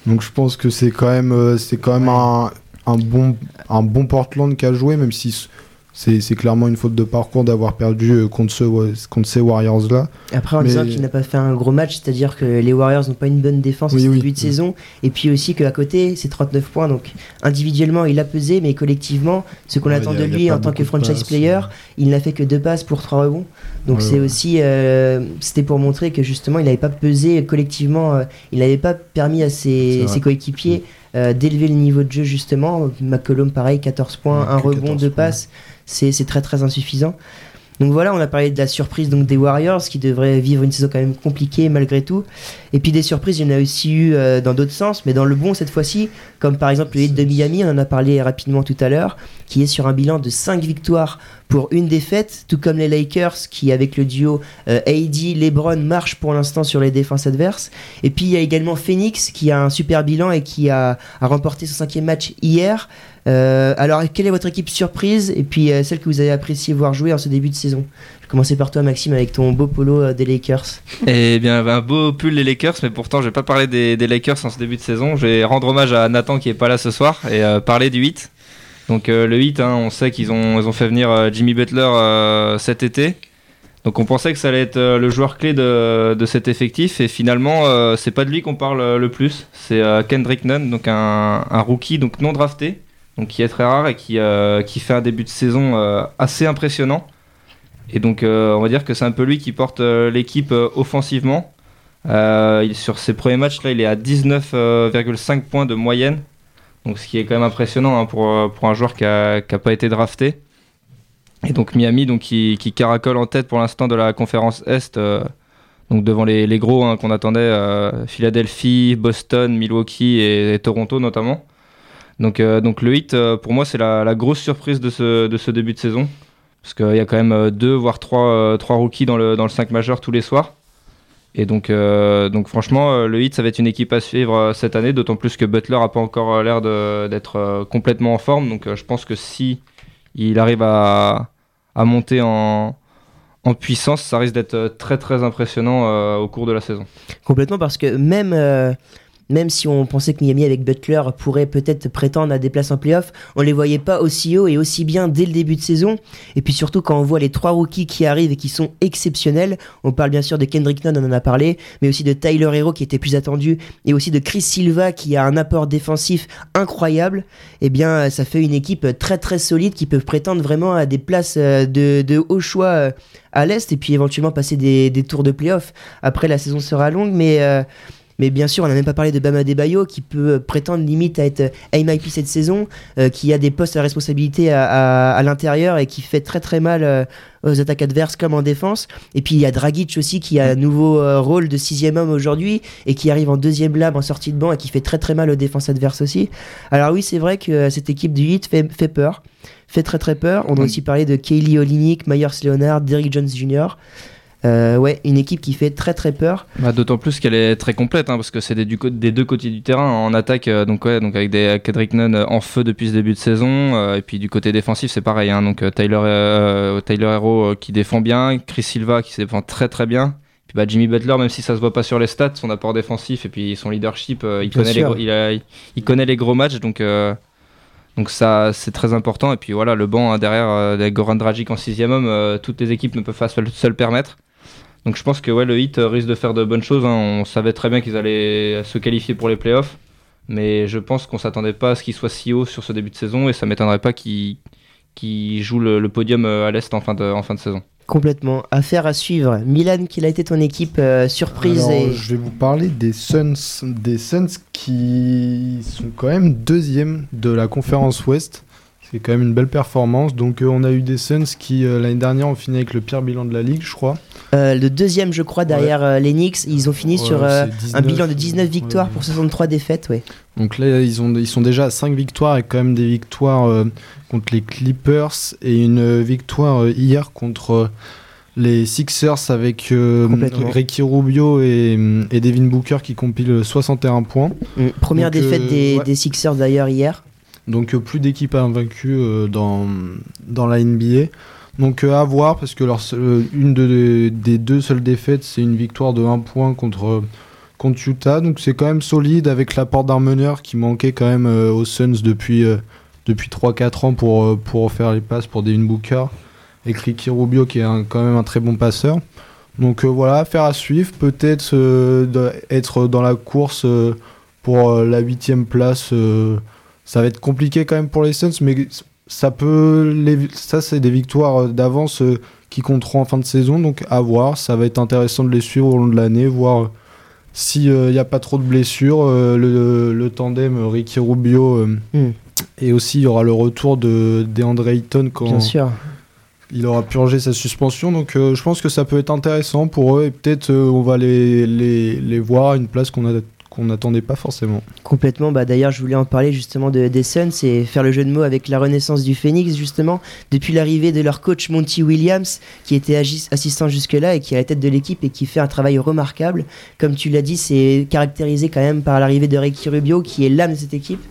Donc je pense que c'est quand même, euh, c'est quand même un, un bon, un bon Portland qui a joué, même si c'est clairement une faute de parcours d'avoir perdu euh, contre, ce, contre ces Warriors-là. Après, en Mais- disant qu'il n'a pas fait un gros match, c'est-à-dire que les Warriors n'ont pas une bonne défense Oui, au oui. début de saison, et puis aussi qu'à côté, c'est 39 points, donc individuellement, il a pesé, mais collectivement, ce qu'on Ouais, attend a- de lui en tant que franchise passes, player, ouais. il n'a fait que deux passes pour trois rebonds. Donc Ouais, c'est aussi, euh, c'était pour montrer que justement, il n'avait pas pesé collectivement, euh, il n'avait pas permis à ses, ses coéquipiers euh, d'élever le niveau de jeu justement. McCollum, pareil, 14 points, Ouais, un rebond, 14 deux points. passes, c'est très très insuffisant. Donc voilà, on a parlé de la surprise donc des Warriors qui devraient vivre une saison quand même compliquée malgré tout. Et puis des surprises, il y en a aussi eu euh, dans d'autres sens, mais dans le bon cette fois-ci, comme par exemple le Heat de Miami, on en a parlé rapidement tout à l'heure, qui est sur un bilan de 5 victoires pour une défaite, tout comme les Lakers qui avec le duo euh, AD, LeBron marchent pour l'instant sur les défenses adverses. Et puis il y a également Phoenix qui a un super bilan et qui a remporté son cinquième match hier. Euh, alors quelle est votre équipe surprise et puis euh, celle que vous avez apprécié voir jouer en ce début de saison? Je vais commencer par toi Maxime avec ton beau polo euh, des Lakers. Eh bien, un beau pull les Lakers, mais pourtant, je vais pas parler des, des Lakers en ce début de saison. Je vais rendre hommage à Nathan qui est pas là ce soir et parler du 8. Donc, le 8, hein, on sait qu'ils ont, fait venir Jimmy Butler cet été. Donc, on pensait que ça allait être le joueur clé de, cet effectif, et finalement, c'est pas de lui qu'on parle le plus. C'est Kendrick Nunn, donc un, un rookie, donc non drafté, donc qui est très rare et qui, euh, qui fait un début de saison euh, assez impressionnant. Et donc, euh, on va dire que c'est un peu lui qui porte l'équipe offensivement. Il- sur ses premiers matchs, là, il est à 19,5 points de moyenne. Donc, ce qui est quand même impressionnant hein, pour, pour un joueur qui n'a pas été drafté. Et donc, Miami, donc, qui, qui caracole en tête pour l'instant de la conférence Est. donc, devant les, les gros hein, qu'on attendait Philadelphie, Boston, Milwaukee et Toronto notamment. Donc, euh, donc le hit, euh, pour moi, c'est la, grosse surprise de ce, de ce début de saison. Parce qu'il y a quand même euh, deux, voire trois, trois rookies dans le, dans le 5 majeur tous les soirs. Et donc, donc franchement, le Heat, ça va être une équipe à suivre cette année, d'autant plus que Butler n'a pas encore l'air d'être complètement en forme. Donc, je pense que si il arrive à, à monter en, en puissance, ça risque d'être très très impressionnant au cours de la saison. Complètement parce que même, même si on pensait que Miami avec Butler pourrait peut-être prétendre à des places en playoff, on les voyait pas aussi haut et aussi bien dès le début de saison. Et puis surtout quand on voit les trois rookies qui arrivent et qui sont exceptionnels, on parle bien sûr de Kendrick Nunn, on en a parlé, mais aussi de Tyler Hero qui était plus attendu et aussi de Chris Silva qui a un apport défensif incroyable. Eh bien, ça fait une équipe très très solide qui peut prétendre vraiment à des places euh, de, haut choix euh, à l'Est et puis éventuellement passer des, des tours de playoff. Après, la saison sera longue, mais, euh, mais bien sûr, on n'a même pas parlé de Bama Debayo qui peut euh, prétendre limite à être euh, MIP cette saison, euh, qui a des postes à responsabilité à, à- à l'intérieur et qui fait très très mal euh, aux attaques adverses comme en défense. Et puis il y a Dragic aussi qui a un nouveau euh, rôle de sixième homme aujourd'hui et qui arrive en deuxième lab en sortie de banc et qui fait très très mal aux défenses adverses aussi. Alors oui, c'est vrai que cette équipe du Heat fait, fait peur, fait très très peur. On a aussi parlé de Kaylee Olinik, Myers Leonard, Derrick Jones Jr. Euh, ouais, une équipe qui fait très très peur. Bah, D'autant plus qu'elle est très complète, hein, parce que c'est des, deux côtés du terrain en attaque, euh, donc, ouais, donc avec des Kedrick Nunn euh, en feu depuis ce début de saison, euh, et puis du côté défensif c'est pareil, hein, donc euh, Tyler, euh, Tyler Hero euh, qui défend bien, Chris Silva qui se défend très très bien, puis bah, Jimmy Butler, même si ça se voit pas sur les stats, son apport défensif et puis son leadership, euh, il, connaît les, gros- il, a- il connaît les gros matchs, donc, euh, donc ça c'est très important, et puis voilà, le banc hein, derrière, euh, Goran Dragic en sixième homme, euh, toutes les équipes ne peuvent pas se, se le permettre. Donc je pense que ouais, le Heat euh, risque de faire de bonnes choses. hein. On savait très bien qu'ils allaient se qualifier pour les playoffs. Mais je pense qu'on s'attendait pas à ce qu'ils soient si haut sur ce début de saison. Et ça m'étonnerait pas qu'ils jouent le, le podium euh, à l'Est en, fin de- en fin de saison. Complètement. Affaire à suivre. Milan, quelle a été ton équipe euh, surprise Alors, et... Je vais vous parler des Suns, des Suns qui sont quand même deuxième de la conférence Ouest. C'est quand même une belle performance. Donc euh, on a eu des Suns qui euh, l'année dernière ont fini avec le pire bilan de la ligue, je crois. Euh, le deuxième, je crois, derrière les Knicks. Ils ont fini Ouais, sur un 19, bilan de 19 victoires ouais. pour 63 défaites. Ouais. Donc là, ils, ont, ils sont déjà à 5 victoires et quand même des victoires contre les Clippers et une victoire hier contre les Sixers avec euh. Ricky Rubio et, et Devin Booker qui compilent 61 points. Première Donc, défaite euh, des, ouais. des Sixers d'ailleurs hier. Donc euh, plus d'équipes invaincues euh, dans, dans la NBA. Donc euh, à voir parce que leur une de- des deux seules défaites c'est une victoire de 1 point contre, contre Utah. Donc c'est quand même solide avec l'apport d'un meneur qui manquait quand même aux Suns depuis, depuis 3-4 ans pour, faire les passes pour Devin Booker. Et Ricky Rubio qui est quand même un très bon passeur. Donc voilà, affaire à suivre. Peut-être être dans la course pour la huitième place. Euh, ça va être compliqué quand même pour les Suns, mais ça peut. Les, ça, c'est des victoires euh, d'avance euh, qui compteront en fin de saison, donc à voir. Ça va être intéressant de les suivre au long de l'année, voir s'il n'y a pas trop de blessures. euh, le, le tandem euh, Ricky Rubio. euh, Mm. Et aussi, il y aura le retour de DeAndre Ayton quand Bien sûr. il aura purgé sa suspension. Donc, euh, je pense que ça peut être intéressant pour eux. Et peut-être euh, on va les, les, les voir à une place qu'on a- qu'on n'attendait pas forcément. Complètement. Bah, D'ailleurs, je voulais en parler justement de, des Suns et faire le jeu de mots avec la renaissance du Phoenix, justement, depuis l'arrivée de leur coach Monty Williams, qui était assistant jusque-là et qui est à la tête de l'équipe et qui fait un travail remarquable. Comme tu l'as dit, c'est caractérisé quand même par l'arrivée de Ricky Rubio, qui est l'âme de cette équipe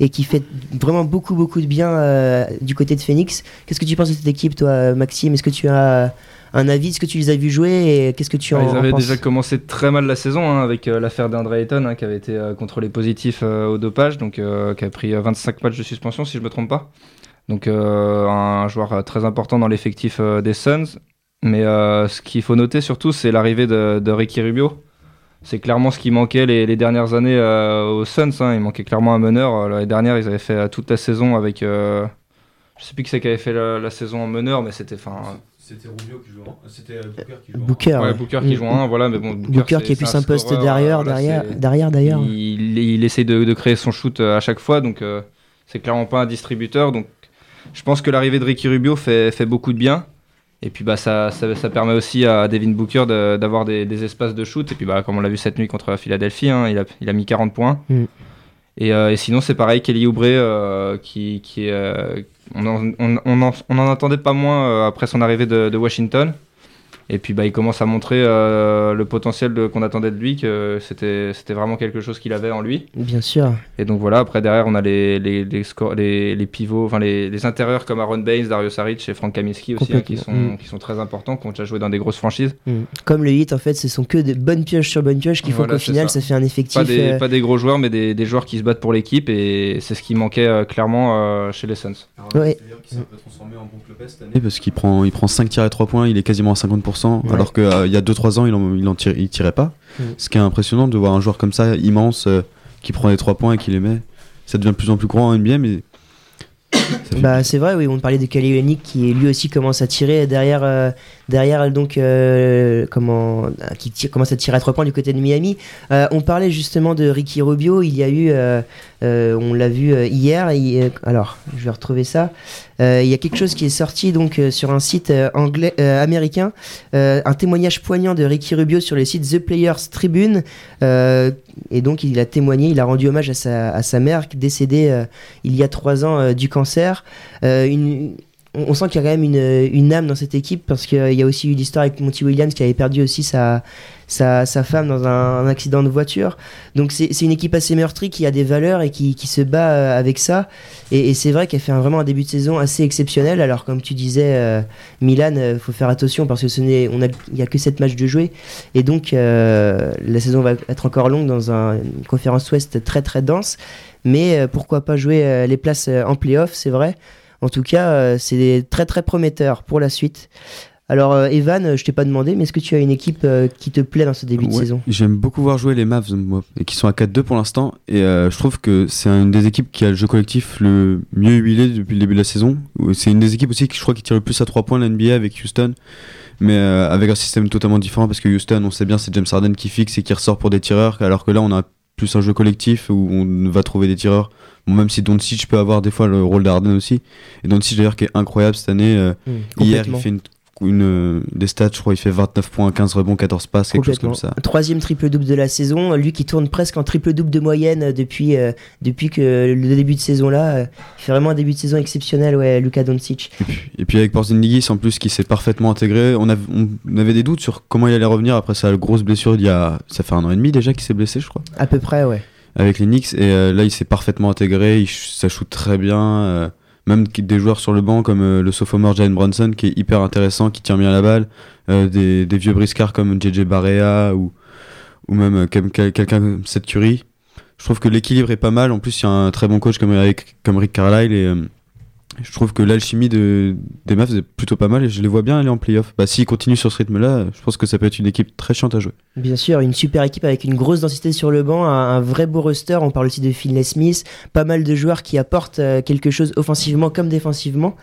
et qui fait vraiment beaucoup, beaucoup de bien euh, du côté de Phoenix. Qu'est-ce que tu penses de cette équipe, toi, Maxime? Est-ce que tu as un avis Est-ce que tu les as vus jouer et qu'est-ce que tu en, Ouais, ils en avaient penses déjà commencé très mal la saison hein, avec euh, l'affaire d'Andre Ayton hein, qui avait été euh, contrôlé positif euh, au dopage, donc qui a pris euh, 25 matchs de suspension si je me trompe pas. Donc un joueur très important dans l'effectif des Suns. Mais ce qu'il faut noter surtout, c'est l'arrivée de, de Ricky Rubio. C'est clairement ce qui manquait les, les dernières années euh, aux Suns. hein. Il manquait clairement un meneur. L'année dernière, ils avaient fait toute la saison avec. euh, je sais plus qui c'est qui avait fait la, la saison en meneur, mais c'était. enfin C'était Rubio qui jouait. C'était Booker qui jouait. Booker. Ouais. Booker qui joue un, voilà, mais bon. Booker qui est plus un poste scoreur, derrière, voilà, derrière, derrière d'ailleurs. Il, il essaye de, de créer son shoot euh, à chaque fois, donc euh, c'est clairement pas un distributeur. Donc je pense que l'arrivée de Ricky Rubio fait, fait beaucoup de bien. Et puis bah, ça, ça, ça permet aussi à Devin Booker de- d'avoir des, des espaces de shoot. Et puis bah, comme on l'a vu cette nuit contre Philadelphie, hein, il, a, il a mis 40 points. Mm. Et, euh, et sinon c'est pareil, Kelly Oubre, euh, qui, euh, on, en, on, on en, on en attendait pas moins après son arrivée de Washington. Et puis bah, il commence à montrer euh, le potentiel qu'on attendait de lui, que c'était c'était vraiment quelque chose qu'il avait en lui. Bien sûr. Et donc voilà, après derrière on a les, les, les, les, les pivots, enfin les, les intérieurs comme Aaron Baines, Dario Saric et Frank Kaminsky aussi, hein, qui, sont. Mm. qui sont très importants, qui ont déjà joué dans des grosses franchises. Mm. Comme le hit, en fait, ce sont que de bonnes pioches sur bonnes pioches qui font Voilà, qu'au final, ça. ça. fait un effectif. Pas des, euh, pas des gros joueurs, mais des, des joueurs qui se battent pour l'équipe et c'est ce qui manquait euh, clairement euh, chez les Suns. Ouais. Qui s'est un peu transformé en Lopez cette année parce qu'il prend, il prend 5 tirs à 3 points, il est quasiment à 50%, Ouais. alors qu'il y a 2-3 ans il en, il en il tirait pas. Mm. Ce qui est impressionnant de voir un joueur comme ça, immense, euh, qui prend les 3 points et qui les met. Ça devient de plus en plus courant en NBA, mais. Bah, c'est vrai, oui, on parlait de Kelly qui lui aussi commence à tirer derrière, euh, derrière donc, euh, comment, euh, qui commence à tirer à trois points du côté de Miami. Euh, on parlait justement de Ricky Rubio, il y a eu, on l'a vu hier, alors je vais retrouver ça. Il y a quelque chose qui est sorti donc sur un site anglais, américain, un témoignage poignant de Ricky Rubio sur le site The Players Tribune. Et donc il a témoigné, il a rendu hommage à sa, à sa mère décédée il y a trois ans du cancer. Une, on, sent qu'il y a quand même une, âme dans cette équipe parce qu'il y a aussi eu l'histoire avec Monty Williams qui avait perdu aussi sa, sa, femme dans un, accident de voiture. Donc c'est une équipe assez meurtrie qui a des valeurs et qui, qui se bat euh, avec ça. Et, c'est vrai qu'elle fait un- vraiment un début de saison assez exceptionnel. Alors comme tu disais, euh, Milan, il faut faire attention parce que ce n'est, on a, il y a que 7 matchs de jouer. Et donc euh, la saison va être encore longue dans un- une conférence ouest très très dense. Mais euh, pourquoi pas jouer euh, les places euh, en playoff, c'est vrai. En tout cas, euh, c'est très très prometteur pour la suite. Alors euh, Evan, je t'ai pas demandé, mais est-ce que tu as une équipe euh, qui te plaît dans ce début de saison? J'aime beaucoup voir jouer les Mavs, moi, et qui sont à 4-2 pour l'instant. Et euh, je trouve que c'est une des équipes qui a le jeu collectif le mieux huilé depuis le début de la saison. C'est une des équipes aussi qui, je crois, qui tire le plus à 3 points de la NBA avec Houston. Mais euh, avec un système totalement différent parce que Houston, on sait bien, c'est James Harden qui fixe et qui ressort pour des tireurs. Alors que là, on a plus un jeu collectif où on va trouver des tireurs. Bon, même si Doncic peut avoir des fois le rôle d'Harden aussi. Et Doncic d'ailleurs qui est incroyable cette année. euh, Hmm, hier, il fait une, une, euh, des stats, je crois, il fait 29 points, 15 rebonds, 14 passes, quelque chose comme ça. Troisième triple-double de la saison, lui qui tourne presque en triple-double de moyenne euh, depuis, euh, depuis que le début de saison là. euh, il fait vraiment un début de saison exceptionnel, ouais, Luka Doncic. Et puis avec Porzingis en plus qui s'est parfaitement intégré, on, on avait des doutes sur comment il allait revenir après sa grosse blessure il y a ça fait un an et demi déjà qu'il s'est blessé je crois À peu près, ouais. Avec les Knicks et euh, là il s'est parfaitement intégré, ça shoot très bien, euh, même des joueurs sur le banc comme euh, le sophomore Jalen Brunson qui est hyper intéressant, qui tient bien la balle, des, vieux briscards comme JJ Barea ou même quelqu'un comme Seth Curry. Je trouve que l'équilibre est pas mal. En plus, il y a un très bon coach comme Rick, comme Rick Carlisle et je trouve que l'alchimie de, des Mavs est plutôt pas mal et je les vois bien aller en playoff. Bah, s'ils continuent sur ce rythme-là, je pense que ça peut être une équipe très chiante à jouer. Bien sûr, une super équipe avec une grosse densité sur le banc, un, un vrai beau roster. On parle aussi de Finlay Smith, pas mal de joueurs qui apportent euh, quelque chose offensivement comme défensivement.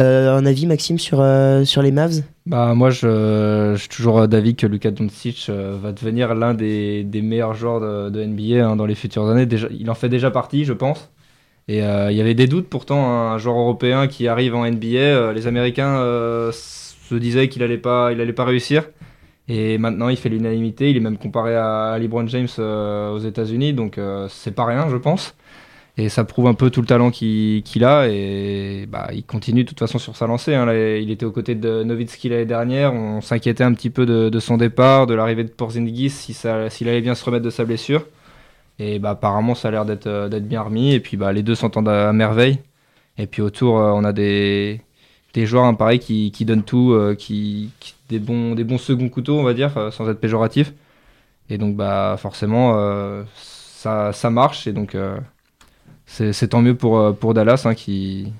Euh, un avis, Maxime, sur, euh, sur les Mavs? Bah moi je, je suis toujours d'avis que Luka Doncic euh, va devenir l'un des, des meilleurs joueurs de, de NBA hein, dans les futures années. Déjà, il en fait déjà partie, je pense. Et euh, il y avait des doutes pourtant, hein, un joueur européen qui arrive en NBA, euh, les Américains euh, se disaient qu'il allait pas, pas réussir. Et maintenant il fait l'unanimité, il est même comparé à LeBron James aux États-Unis, donc c'est pas rien, je pense. Et ça prouve un peu tout le talent qu'il a. Et bah, il continue de toute façon sur sa lancée. hein. Il était aux côtés de Nowitzki l'année dernière. On s'inquiétait un petit peu de, son départ, de l'arrivée de Porzingis, s'il allait bien se remettre de sa blessure. Et bah, apparemment, ça a l'air d'être euh, d'être bien remis. Et puis bah, les deux s'entendent à, merveille. Et puis autour, euh, on a des, joueurs hein, pareil, qui, donnent tout, euh, qui, des, bons, des bons seconds couteaux, on va dire, sans être péjoratif. Et donc bah, forcément, ça, marche. Et donc. c'est tant mieux pour, Dallas hein, qui,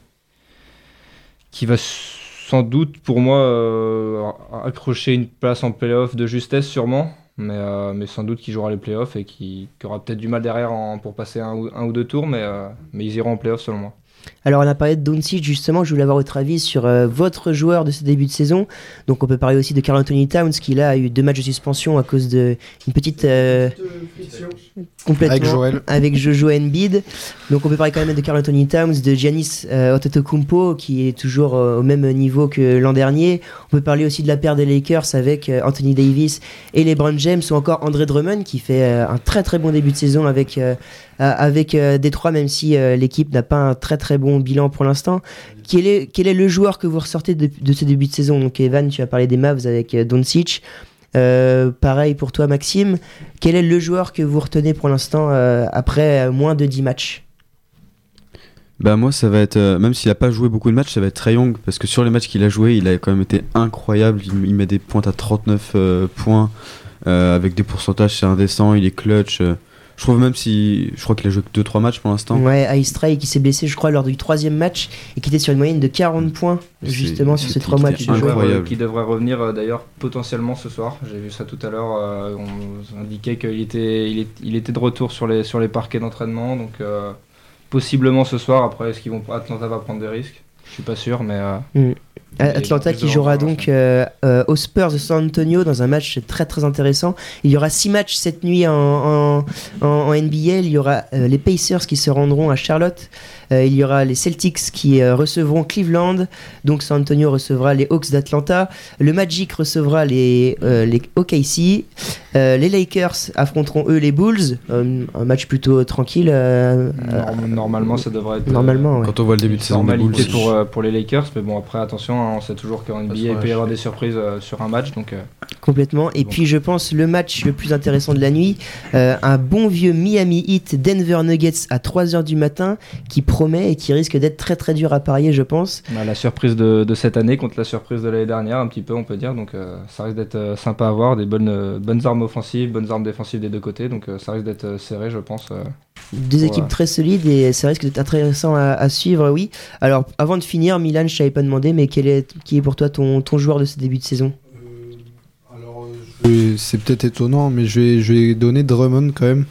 va sans doute pour moi accrocher une place en playoff de justesse sûrement, mais, euh, mais sans doute qui jouera les playoffs et qui, qui aura peut-être du mal derrière en- pour passer un, ou- un ou deux tours, mais, euh, mais ils iront en playoff selon moi. Alors on a parlé de Doncic justement, je voulais avoir votre avis sur euh, votre joueur de ce début de saison. Donc on peut parler aussi de Carl Anthony Towns qui là a eu deux matchs de suspension à cause de une petite euh, complètement Avec Joël. avec Jojo Embiid. Donc on peut parler quand même de Carl Anthony Towns, de Giannis euh, Antetokounmpo qui est toujours euh, au même niveau que l'an dernier. On peut parler aussi de la paire des Lakers avec euh, Anthony Davis et LeBron James ou encore André Drummond qui fait euh, un très très bon début de saison avec avec Détroit même si l'équipe n'a pas un très très bon bilan pour l'instant. Quel est quel est le joueur que vous ressortez de, de ce début de saison? Donc Evan, tu as parlé des Mavs avec Doncic. Euh, pareil pour toi Maxime. Quel est le joueur que vous retenez pour l'instant euh, après euh, moins de 10 matchs? Bah moi ça va être, même s'il a pas joué beaucoup de matchs, ça va être Trae Young parce que sur les matchs qu'il a joué, il a quand même été incroyable. Il, il met des pointes à 39 euh, points avec des pourcentages, c'est indécent. Il est clutch. Euh. je trouve même si, je crois qu'il a joué que 2-3 matchs pour l'instant. Ouais, Ice Trae qui s'est blessé je crois lors du troisième match et qui était sur une moyenne de 40 points justement sur ces trois c'était matchs. Incroyable. qui devrait revenir euh, d'ailleurs potentiellement ce soir. J'ai vu ça tout à l'heure. euh, on indiquait qu'il était, il est- il était de retour sur les, sur les parquets d'entraînement. Donc euh, possiblement ce soir. Après, est-ce qu'ils vont Atlanta va prendre des risques? Je suis pas sûr, mais euh, Atlanta qui jouera donc euh, euh, aux Spurs de San Antonio dans un match très très intéressant. Il y aura six matchs cette nuit en, en, NBA. Il y aura euh, les Pacers qui se rendront à Charlotte. Euh, il y aura les Celtics qui euh, recevront Cleveland. Donc San Antonio recevra les Hawks d'Atlanta. Le Magic recevra les, euh, les OKC. Euh, les Lakers affronteront eux les Bulls. Euh, un match plutôt tranquille. euh, euh, Norm- Normalement, ça devrait être. Normalement, ouais. Quand on voit le début de saison des Normalité Bulls. pour, euh, pour les Lakers, mais bon, après, attention, hein, on sait toujours qu'en NBA, il peut y avoir des surprises euh, sur un match, donc. euh, Complètement. Et Bon. puis je pense le match le plus intéressant de la nuit, euh, un bon vieux Miami Heat Denver Nuggets à 3h du matin qui promet et qui risque d'être très très dur à parier je pense. a la surprise de, de cette année contre la surprise de l'année dernière, un petit peu, on peut dire, donc euh, ça risque d'être euh, sympa à voir, des bonnes, euh, bonnes armes offensives, bonnes armes défensives des deux côtés, donc euh, ça risque d'être euh, serré, je pense. euh. Deux équipes très solides et ça risque d'être intéressant à, à suivre, oui. Alors avant de finir, Milan, je t'avais pas demandé, mais quel est, qui est pour toi ton, ton joueur de ce début de saison? Je vais- C'est peut-être étonnant, mais je vais, je vais donner Drummond quand même.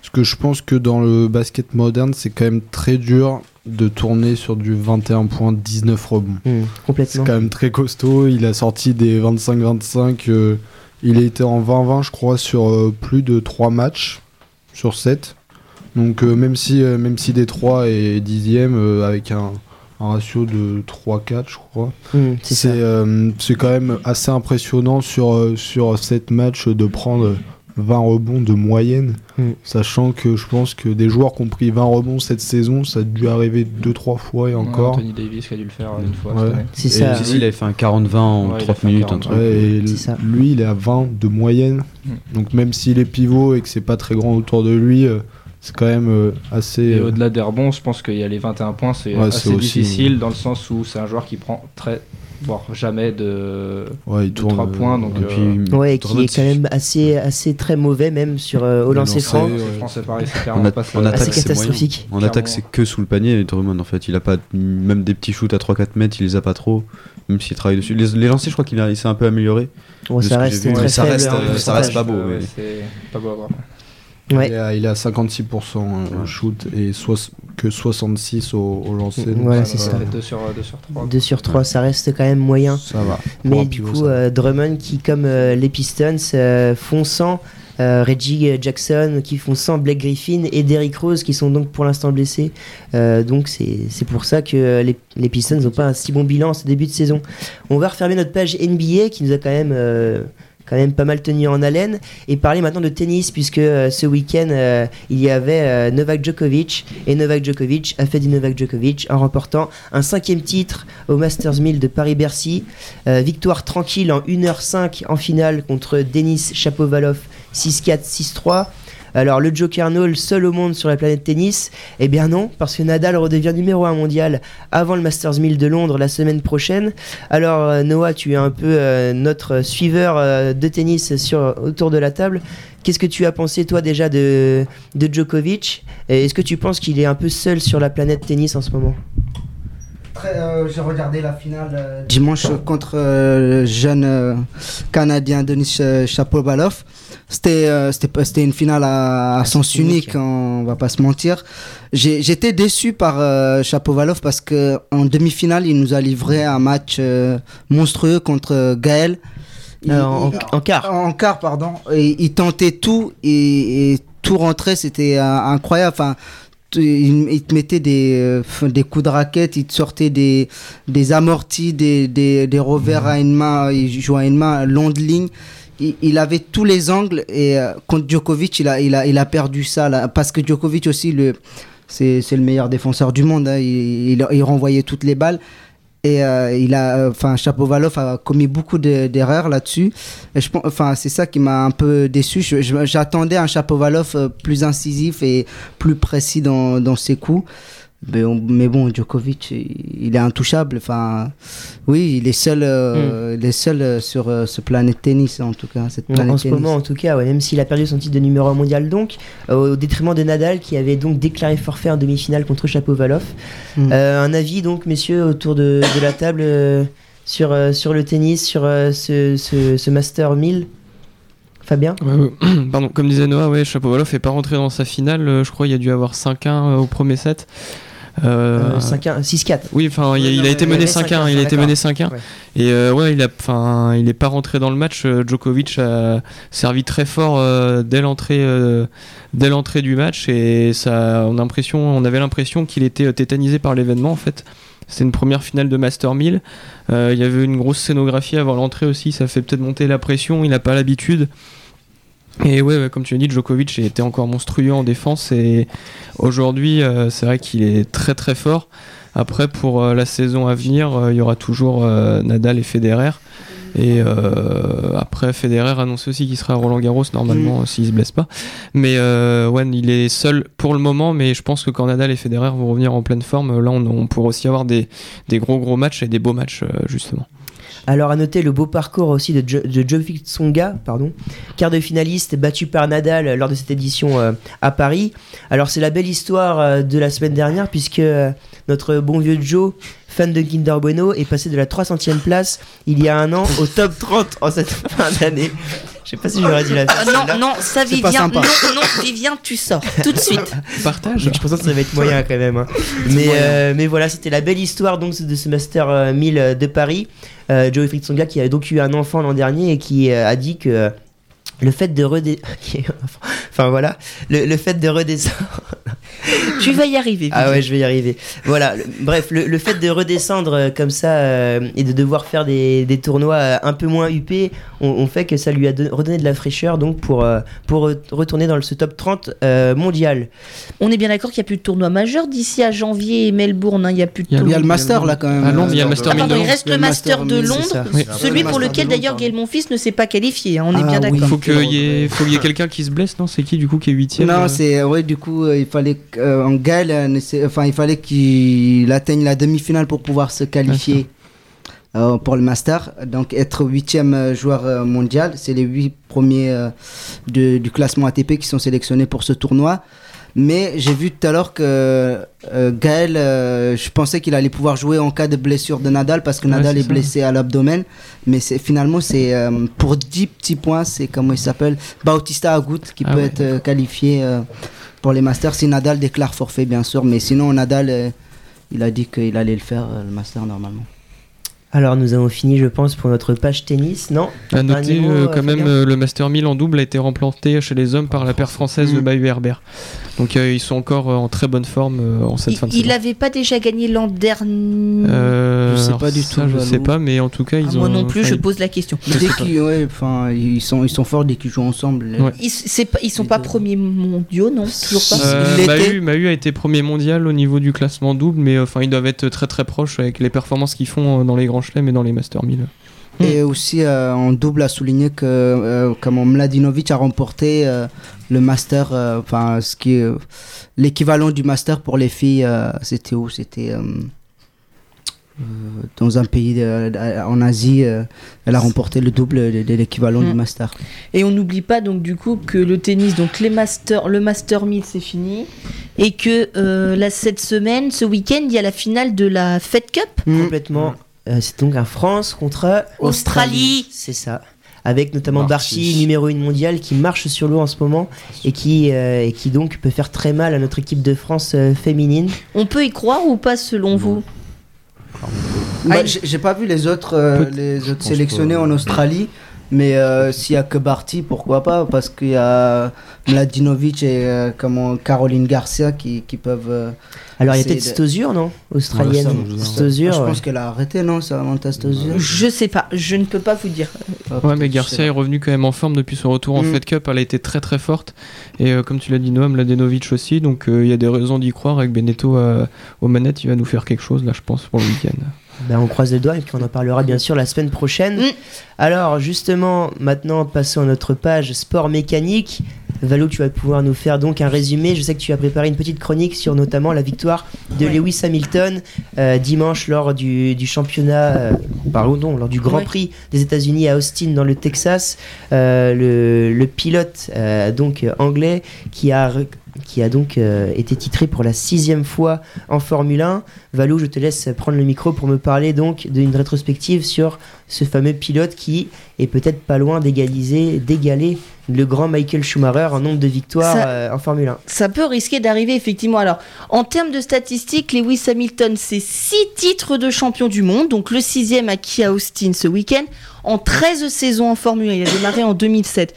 Parce que je pense que dans le basket moderne, c'est quand même très dur de tourner sur du 21 points, 19 rebonds. Hmm, C'est quand même très costaud. Il a sorti des 25-25. euh, il a été en 20-20, je crois, sur euh, plus de 3 matchs sur 7. Donc euh, même si euh, même si Détroit est dixième euh, avec un, un ratio de 3-4, je crois, Hmm, c'est quand même assez impressionnant sur, sur 7 matchs de prendre 20 rebonds de moyenne. Mm. Sachant que je pense que des joueurs qui ont pris 20 rebonds cette saison, ça a dû arriver 2-3 fois et Ouais, encore. Anthony Davis qui a dû le faire euh, une fois Ouais. cette année. C'est Et ça. si, si, il avait fait un 40-20 en Ouais, il a 30 fait un minutes, un 40. truc. Ouais, et C'est ça. lui, il est à 20 de moyenne. Mm. Donc même s'il est pivot et que c'est pas très grand autour de lui, euh, c'est quand même euh, assez. Et au-delà des rebonds, je pense qu'il y a les 21 points, c'est Ouais, assez difficile dans le sens où c'est un joueur qui prend très, voire jamais de, ouais, il de tourne 3 euh, points. Donc, Et euh, puis, Ouais, qui est quand même assez, assez très mauvais même sur euh, au lancer franc. ouais. clairement a- ça. attaque, c'est c'est catastrophique. moyen. En attaque, c'est que sous le panier, Drummond, en fait. Il a pas même des petits shoots à 3-4 mètres, il les a pas trop, même s'il travaille dessus. Les, les lancers, je crois qu'il s'est un peu amélioré. Bon, de ce ça reste très ça faible. reste, hein, euh, le ça reste pas beau, Ouais, mais- c'est pas beau à voir. Ouais. Il, est à, il est à 56% euh, au shoot et que 66 au, au lancer. Ouais, c'est donc ça. fait 2 sur, 2 sur 3. 2 sur 3, ça reste quand même moyen. Ça va. Mais du pivot, coup, euh, Drummond qui, comme euh, les Pistons, euh, font sans euh, Reggie Jackson, qui font sans Blake Griffin et Derrick Rose, qui sont donc pour l'instant blessés. Euh, donc c'est c'est pour ça que les, les Pistons n'ont pas un si bon bilan en ce début de saison. On va refermer notre page NBA qui nous a quand même... quand même pas mal tenu en haleine. Et parler maintenant de tennis puisque euh, ce week-end euh, il y avait euh, Novak Djokovic. Et Novak Djokovic a fait du Novak Djokovic en remportant un cinquième titre au Masters 1000 de Paris-Bercy. Victoire tranquille en 1h05 en finale contre Denis Shapovalov 6-4, 6-3. Alors le Joe Carnot, seul au monde sur la planète tennis Eh bien non, parce que Nadal redevient numéro 1 mondial avant le Masters 1000 de Londres la semaine prochaine. Alors euh, Noah, tu es un peu euh, notre suiveur euh, de tennis autour de la table. Qu'est-ce que tu as pensé toi déjà de, de Djokovic? Est-ce que tu penses qu'il est un peu seul sur la planète tennis en ce moment? Euh, j'ai regardé la finale euh, dimanche contre euh, le jeune euh, Canadien Denis Shapovalov. C'était euh, c'était une finale à, à sens unique, on va pas se mentir. J'étais déçu par euh, Shapovalov parce que en demi-finale, il nous a livré un match euh, monstrueux contre euh, Gaël. Il- Euh, en, il- en quart en quart, pardon. Et il tentait tout et, et tout rentrait, c'était euh, incroyable. Enfin, il, te mettait des, euh, des coups de raquette, il te sortait des, des amortis, des, des, des revers à une main, il jouait à une main longue ligne. Il, il avait tous les angles et euh, contre Djokovic, il a, il, a, il a perdu ça. Là, parce que Djokovic aussi, le, c'est, c'est le meilleur défenseur du monde. hein. Il, il, il renvoyait toutes les balles. Et euh, il a, euh, enfin, Chapovalov a commis beaucoup de- d'erreurs là-dessus. Et je pense, enfin, c'est ça qui m'a un peu déçu. J'attendais un Chapovalov euh, plus incisif et plus précis dans, dans ses coups. Mais, on- mais bon, Djokovic, il est intouchable. Enfin, oui, il est seul, euh, il est seul euh, sur euh, ce planète tennis en tout cas. Cette En- planète en ce tennis. moment, en tout cas, ouais, même s'il a perdu son titre de numéro 1 mondial, donc, euh, au détriment de Nadal, qui avait donc déclaré forfait en demi-finale contre Shapovalov. Mm. Euh, un avis, donc, messieurs, autour de, de la table euh, sur, euh, sur le tennis, sur euh, ce, ce, ce Master 1000 Fabien? Ouais, ouais. Pardon, comme disait Noah, ouais, Shapovalov est pas rentré dans sa finale. euh, je crois qu'il y a dû avoir 5-1 euh, au premier set. Euh, 5-1, 6-4. Oui, enfin, il, a- il a été mené ouais, 5-1. Il a été mené 5-1. Ouais. Et euh, ouais, il a, enfin, il est pas rentré dans le match. Euh, Djokovic a servi très fort euh, dès l'entrée, euh, dès l'entrée du match, et ça, on a l'impression, on avait l'impression qu'il était euh, tétanisé par l'événement en fait. C'était une première finale de Master 1000. Euh, il y avait une grosse scénographie avant l'entrée aussi. Ça fait peut-être monter la pression. Il n'a pas l'habitude. Et ouais, ouais, comme tu l'as dit, Djokovic était encore monstrueux en défense et aujourd'hui, euh, c'est vrai qu'il est très très fort. Après, pour euh, la saison à venir, euh, il y aura toujours Nadal et Federer. Et après, Federer annonce aussi qu'il sera à Roland Garros normalement s'il se blesse pas. Mais euh, ouais, il est seul pour le moment, mais je pense que quand Nadal et Federer vont revenir en pleine forme, là on, on pourra aussi avoir des, des gros gros matchs et des beaux matchs justement. Alors à noter le beau parcours aussi de, Jo- de Jovic Tsonga, pardon, quart de finaliste battu par Nadal lors de cette édition euh, à Paris. Alors c'est la belle histoire euh, de la semaine dernière puisque euh, notre bon vieux Joe, fan de Kinder Bueno, est passé de la 300e place il y a un an au top 30 en cette fin d'année. Je sais pas si j'aurais dit la Ah non, non, ça Vivien, non, non, Vivien, tu sors tout de suite. Partage. Je pense que ça va être moyen quand même. hein. Mais, euh, mais voilà, c'était la belle histoire donc de ce Master euh, 1000 de Paris. Euh, Joey Fritzonga qui a donc eu un enfant l'an dernier et qui euh, a dit que euh, le fait de redescendre. enfin voilà, le, le fait de redescendre. Tu vas y arriver. Ah ouais, je vais y arriver. Voilà, le- bref, le, le fait de redescendre euh, comme ça euh, et de devoir faire des, des tournois euh, un peu moins huppés, on, on fait que ça lui a don- redonné de la fraîcheur donc pour, euh, pour re- retourner dans le, ce top 30 euh, mondial. On est bien d'accord qu'il n'y a plus de tournoi majeur d'ici à janvier et Melbourne. hein, Il n'y a plus de Il y a- Il y a tournoi. le Master là quand même. À Londres, il y a le Master Ah, 1000 de pardon, il Londres. reste le, Master, de 1000, c'est Londres. Oui. celui Le pour lequel d'ailleurs Londres, Gaël Monfils ne s'est pas qualifié. hein, on est Ah bien oui. D'accord. Qu'il y ait, faut qu'il y ait quelqu'un qui se blesse, non C'est qui du coup qui est huitième Non, euh c'est ouais, du coup, euh, il fallait euh, en Gaël, euh, enfin, il fallait qu'il atteigne la demi-finale pour pouvoir se qualifier euh, pour le Master. Donc, être huitième joueur euh, mondial, c'est les huit premiers euh, de- du classement ATP qui sont sélectionnés pour ce tournoi. Mais j'ai vu tout à l'heure que euh, Gaël, euh, je pensais qu'il allait pouvoir jouer en cas de blessure de Nadal parce que Nadal est blessé à l'abdomen. Mais c'est finalement, c'est euh, pour 10 petits points, c'est comment il s'appelle Bautista Agut qui Ah peut ouais, être qualifié pour les Masters si Nadal déclare forfait, bien sûr. Mais sinon, Nadal, il a dit qu'il allait le faire, le Master, normalement. Alors nous avons fini je pense pour notre page tennis, non À noter mot, euh, quand même euh, le Master 1000 en double a été remporté chez les hommes par la paire française de Mm. Bayu Herbert. Donc euh, ils sont encore euh, en très bonne forme euh, en cette Il- fin de Il n'avait pas déjà gagné l'an dernier. Euh, Je sais pas du ça, tout, Je sais pas, mais en tout cas ils Ah, ont. moi non plus, enfin, je ils- pose la question. Dès qu'ils ouais, ils, sont, ils sont forts dès qu'ils jouent ensemble. Ouais. Ils, pas- ils sont pas premiers mondiaux, non Toujours pas. Euh. Mahu, Mahu a été premier mondial au niveau du classement double, mais enfin ils doivent être très très proches avec les performances qu'ils font dans les grands et dans les Master 1000. Et aussi, euh, en double, à souligner que euh, comment Mladinovic a remporté euh, le Master, euh, enfin, ce qui est euh, l'équivalent du Master pour les filles. euh, C'était où? C'était dans un pays en Asie. elle a remporté le double de, de l'équivalent Mm. du Master. Et on n'oublie pas donc du coup que le tennis, donc les masters, le Master 1000 c'est fini, et que euh, là cette semaine, ce week-end, il y a la finale de la Fed Cup. Complètement. Euh, c'est donc un France contre Australie. C'est ça. Avec notamment Barty. Barty, numéro 1 mondial, qui marche sur l'eau en ce moment et qui, euh, et qui donc peut faire très mal à notre équipe de France euh, féminine. On peut y croire ou pas selon vous Bah, Ah, j'ai pas vu les autres, euh, les autres sélectionnés en Australie, mais euh, s'il y a que Barty, pourquoi pas? Parce qu'il y a Mladinovic et euh, comment, Caroline Garcia qui, qui peuvent. euh, Alors il y a peut-être de- Stosur, non? Australienne. Ça, je veux dire. Stosur, je ouais. pense qu'elle a arrêté, non Samantha Stosur Je sais pas, je ne peux pas vous dire. Ah, Ouais, mais Garcia est sais revenu quand même en forme depuis son retour en Mm. Fed Cup. Elle a été très très forte. Et euh, comme tu l'as dit, Noam Ladenovic aussi. Donc euh, il y a des raisaux d'y croire. Avec Beneto euh, aux manettes, il va nous faire quelque chose là, je pense, pour le week-end. Ben, on croise les doigts et puis on en parlera bien sûr la semaine prochaine. Mm. Alors justement, maintenant passons à notre page sport mécanique. Valo, tu vas pouvoir nous faire donc un résumé. Je sais que tu as préparé une petite chronique sur notamment la victoire de Ouais. Lewis Hamilton euh, dimanche lors du, du championnat, euh, pardon, lors du Grand Ouais. Prix des États-Unis à Austin dans le Texas. Euh, le, le pilote euh, donc anglais qui a qui a donc euh, été titré pour la sixième fois en Formule 1. Valou, je te laisse prendre le micro pour me parler donc d'une rétrospective sur ce fameux pilote qui est peut-être pas loin d'égaliser, d'égaler le grand Michael Schumacher en nombre de victoires Ça- euh, en Formule 1. Ça peut risquer d'arriver effectivement. Alors, en termes de statistiques, Lewis Hamilton, c'est 6 titres de champion du monde, donc le sixième acquis à Austin ce week-end, en 13 saisons en Formule 1. Il a démarré en 2007.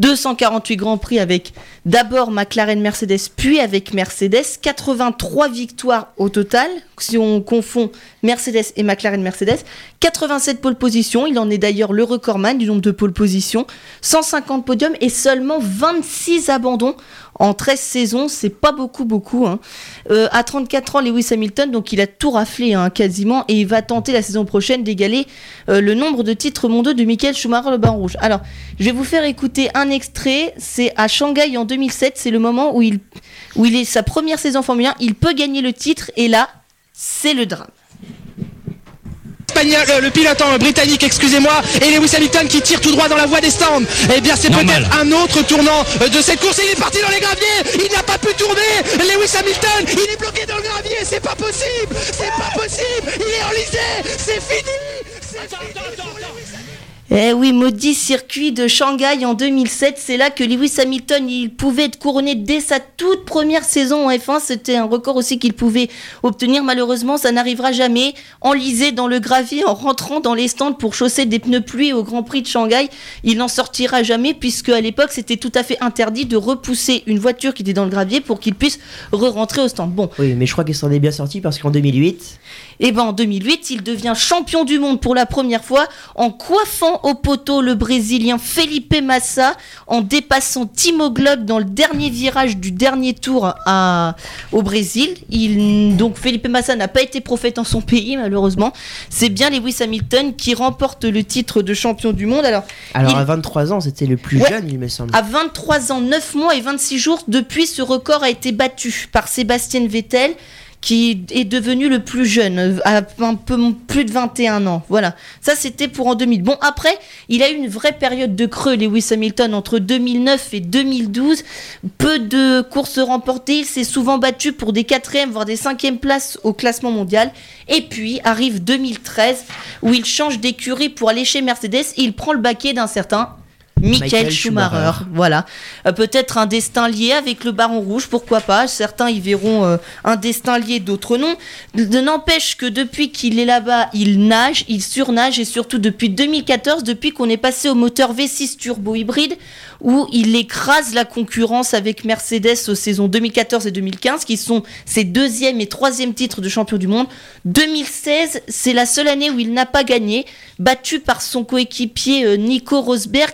248 Grands Prix avec d'abord McLaren Mercedes, puis avec Mercedes. 83 victoires au total, si on confond Mercedes et McLaren Mercedes. 87 pole positions, il en est d'ailleurs le recordman du nombre de pole positions. 150 podiums et seulement 26 abandons en 13 saisons, c'est pas beaucoup, beaucoup. hein. Euh, à 34 ans, Lewis Hamilton, donc il a tout raflé hein, quasiment, et il va tenter la saison prochaine d'égaler euh, le nombre de titres mondiaux de Michael Schumacher, le Baron Rouge. Alors, je vais vous faire écouter un extrait. C'est à Shanghai en 2007, c'est le moment où il, où il est sa première saison Formule 1. Il peut gagner le titre, et là, c'est le drame. Espagnol, euh, le pilote euh, britannique, excusez-moi, et Lewis Hamilton qui tire tout droit dans la voie des stands. Eh bien, c'est peut-être un autre tournant euh, de cette course. Il est parti dans les graviers, il n'a pas pu tourner. Lewis Hamilton, il est bloqué dans le gravier, c'est pas possible, c'est pas possible. Il est enlisé, c'est fini. Eh oui, maudit circuit de Shanghai en 2007, c'est là que Lewis Hamilton, il pouvait être couronné dès sa toute première saison en F1, c'était un record aussi qu'il pouvait obtenir. Malheureusement, ça n'arrivera jamais. Enlisé dans le gravier, en rentrant dans les stands pour chausser des pneus pluie au Grand Prix de Shanghai, il n'en sortira jamais puisque à l'époque, c'était tout à fait interdit de repousser une voiture qui était dans le gravier pour qu'il puisse re-rentrer au stand. Bon, Oui, mais je crois qu'il s'en est bien sorti parce qu'en 2008, et ben en 2008, il devient champion du monde pour la première fois en coiffant au poteau le Brésilien Felipe Massa, en dépassant Timo Glock dans le dernier virage du dernier tour à, au Brésil. Il, donc Felipe Massa n'a pas été prophète en son pays malheureusement. C'est bien Lewis Hamilton qui remporte le titre de champion du monde. Alors, alors il- à 23 ans, c'était le plus Ouais. jeune, il me semble. à 23 ans, 9 mois et 26 jours, depuis ce record a été battu par Sébastien Vettel, qui est devenu le plus jeune, à un peu plus de 21 ans. Voilà. Ça, c'était pour en 2000. Bon, après, il a eu une vraie période de creux, Lewis Hamilton, entre 2009 et 2012. Peu de courses remportées. Il s'est souvent battu pour des quatrièmes, voire des cinquièmes places au classement mondial. Et puis, arrive 2013, où il change d'écurie pour aller chez Mercedes et il prend le baquet d'un certain Michael, Schumacher. Schumacher. Voilà. Euh, Peut-être un destin lié avec le Baron Rouge, pourquoi pas. Certains y verront euh, un destin lié, d'autres non. N'empêche que depuis qu'il est là-bas, il nage, il surnage et surtout depuis 2014, depuis qu'on est passé au moteur V6 turbo hybride, où il écrase la concurrence avec Mercedes aux saisons 2014 et 2015, qui sont ses deuxième et troisième titres de champion du monde. 2016, c'est la seule année où il n'a pas gagné, battu par son coéquipier euh, Nico Rosberg,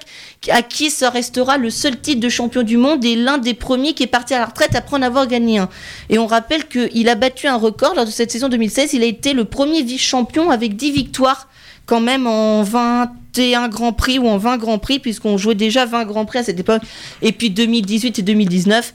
à qui ça restera le seul titre de champion du monde et l'un des premiers qui est parti à la retraite après en avoir gagné un. Et on rappelle qu'il a battu un record lors de cette saison 2016. Il a été le premier vice-champion avec 10 victoires quand même en 21 Grands Prix ou en 20 Grands Prix, puisqu'on jouait déjà 20 Grands Prix à cette époque. Et puis 2018 et 2019.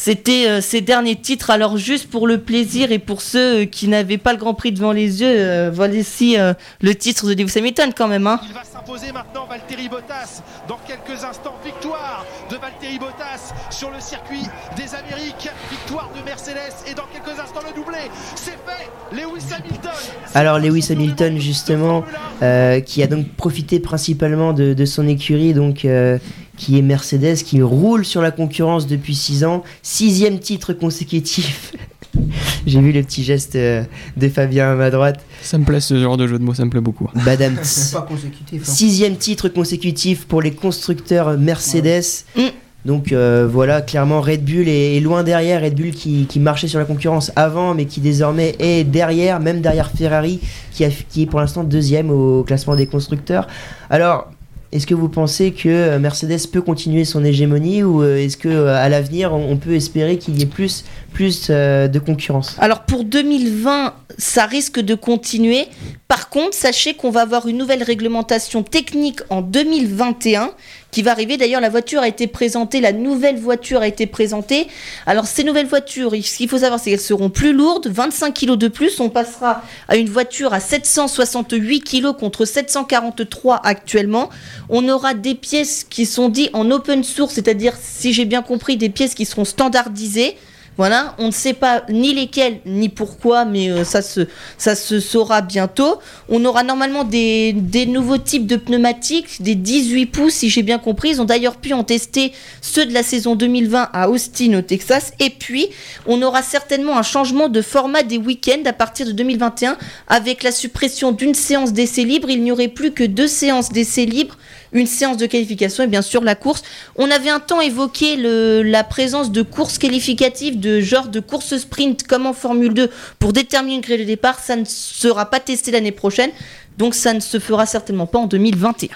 C'était euh, ces derniers titres. Alors juste pour le plaisir et pour ceux euh, qui n'avaient pas le Grand Prix devant les yeux, euh, voilà ici euh, le titre de Lewis Hamilton quand même. Hein. Il va s'imposer maintenant Valtteri Bottas. Dans quelques instants, victoire de Valtteri Bottas sur le circuit des Amériques. Victoire de Mercedes et dans quelques instants le doublé. C'est fait. Lewis Hamilton. Alors Lewis Hamilton justement, euh, qui a donc profité principalement de, de son écurie, donc euh, qui est Mercedes, qui roule sur la concurrence depuis 6 ans, sixième titre consécutif. J'ai vu le petit geste euh, de Fabien à ma droite. Ça me plaît ce genre de jeu de mots, ça me plaît beaucoup. Badam. C'est pas consécutif. hein. Sixième titre consécutif pour les constructeurs Mercedes. Mm. Donc euh, voilà, clairement Red Bull est, est loin derrière. Red Bull qui, qui marchait sur la concurrence avant, mais qui désormais est derrière, même derrière Ferrari, qui, a- qui est pour l'instant deuxième au classement des constructeurs. Alors, est-ce que vous pensez que euh, Mercedes peut continuer son hégémonie ou euh, est-ce que euh, à l'avenir on, peut espérer qu'il y ait plus, plus de concurrence? Alors pour 2020, ça risque de continuer. Par contre, sachez qu'on va avoir une nouvelle réglementation technique en 2021 qui va arriver. D'ailleurs, la voiture a été présentée, la nouvelle voiture a été présentée. Alors, ces nouvelles voitures, ce qu'il faut savoir, c'est qu'elles seront plus lourdes, 25 kg de plus. On passera à une voiture à 768 kg contre 743 actuellement. On aura des pièces qui sont dites en open source, c'est-à-dire, si j'ai bien compris, des pièces qui seront standardisées. Voilà, on ne sait pas ni lesquels ni pourquoi, mais euh, ça, se, saura bientôt. On aura normalement des, des nouveaux types de pneumatiques, des 18 pouces si j'ai bien compris. Ils ont d'ailleurs pu en tester ceux de la saison 2020 à Austin au Texas. Et puis, on aura certainement un changement de format des week-ends à partir de 2021 avec la suppression d'une séance d'essai libre. Il n'y aurait plus que deux séances d'essai libre une séance de qualification et bien sûr la course. On avait un temps évoqué le, la présence de courses qualificatives, de genre de course sprint comme en Formule 2 pour déterminer une grille de départ. Ça ne sera pas testé l'année prochaine, donc ça ne se fera certainement pas en 2021.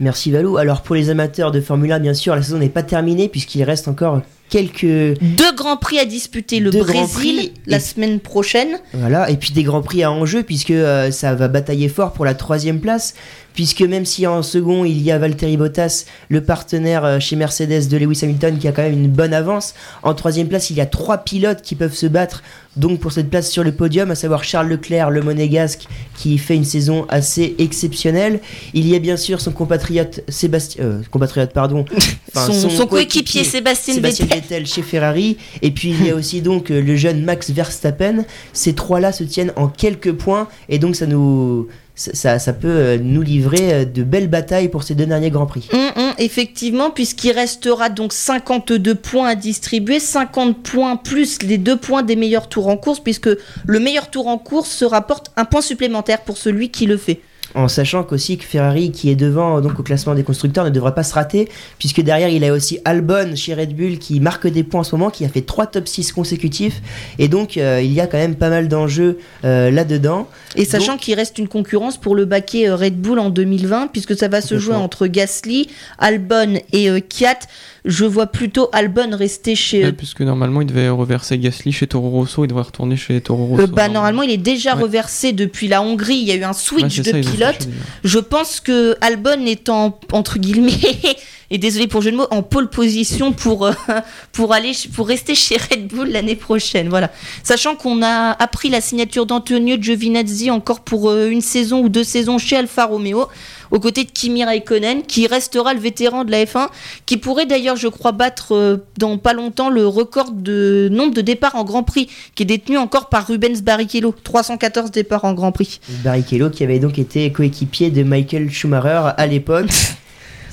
Merci Valou. Alors pour les amateurs de Formule 1, bien sûr, la saison n'est pas terminée puisqu'il reste encore quelques... Deux grands prix à disputer, le Brésil la semaine prochaine. Voilà, et puis des grands prix à enjeu, puisque euh, ça va batailler fort pour la troisième place, puisque même si en second il y a Valtteri Bottas, le partenaire euh, chez Mercedes de Lewis Hamilton, qui a quand même une bonne avance, en troisième place il y a trois pilotes qui peuvent se battre, donc pour cette place sur le podium, à savoir Charles Leclerc, le monégasque, qui fait une saison assez exceptionnelle. Il y a bien sûr son compatriote Sébastien, euh, compatriote pardon, enfin, son son coéquipier Sébastien Sébastien Vettel. Vettel chez Ferrari. Et puis il y a aussi donc euh, le jeune Max Verstappen. Ces trois-là se tiennent en quelques points et donc ça nous ça, ça- peut euh, nous livrer euh, de belles batailles pour ces deux derniers grands prix. Hum, hum, effectivement, puisqu'il restera donc 52 points à distribuer, 50 points plus les deux points des meilleurs tours en course, puisque le meilleur tour en course se rapporte un point supplémentaire pour celui qui le fait. En sachant qu'aussi que Ferrari, qui est devant donc au classement des constructeurs, ne devra pas se rater, puisque derrière il a aussi Albon chez Red Bull qui marque des points en ce moment, qui a fait trois top 6 consécutifs, et donc euh, il y a quand même pas mal d'enjeux euh, là-dedans. Et sachant qu'il reste une concurrence pour le baquet euh, Red Bull en 2020, puisque ça va se jouer entre Gasly, Albon et euh, Kiat. Je vois plutôt Albon rester chez. Ouais, puisque normalement il devait reverser Gasly chez Toro Rosso, il devrait retourner chez Toro Rosso. Euh, bah, normalement, il est déjà Ouais. reversé depuis la Hongrie. Il y a eu un Ouais, switch c'est de pilote. Je pense que Albon est en, entre guillemets, et désolé pour le jeu de mots, en pole position pour, euh, pour, aller, pour rester chez Red Bull l'année prochaine. Voilà. Sachant qu'on a appris la signature d'Antonio Giovinazzi encore pour euh, une saison ou deux saisons chez Alfa Romeo, aux côtés de Kimi Raikkonen, qui restera le vétéran de la F1, qui pourrait d'ailleurs, je crois, battre euh, dans pas longtemps le record de nombre de départs en Grand Prix, qui est détenu encore par Rubens Barrichello. 314 départs en Grand Prix. Barrichello qui avait donc été coéquipier de Michael Schumacher à l'époque.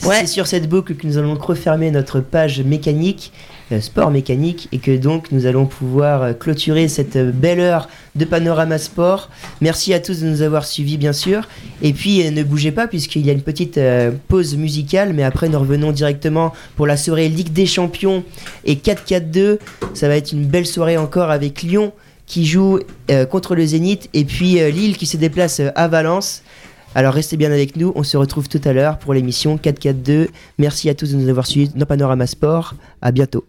C'est sur cette boucle que nous allons donc refermer notre page mécanique, sport mécanique, et que donc nous allons pouvoir euh, clôturer cette euh, belle heure de Panorama Sport. Merci à tous de nous avoir suivis bien sûr. Et puis euh, ne bougez pas puisqu'il y a une petite euh, pause musicale, mais après nous revenons directement pour la soirée Ligue des Champions et 4-4-2. Ça va être une belle soirée encore avec Lyon qui joue euh, contre le Zénith et puis euh, Lille qui se déplace euh, à Valence. Alors restez bien avec nous, on se retrouve tout à l'heure pour l'émission 442. Merci à tous de nous avoir suivis dans Panorama Sport. À bientôt.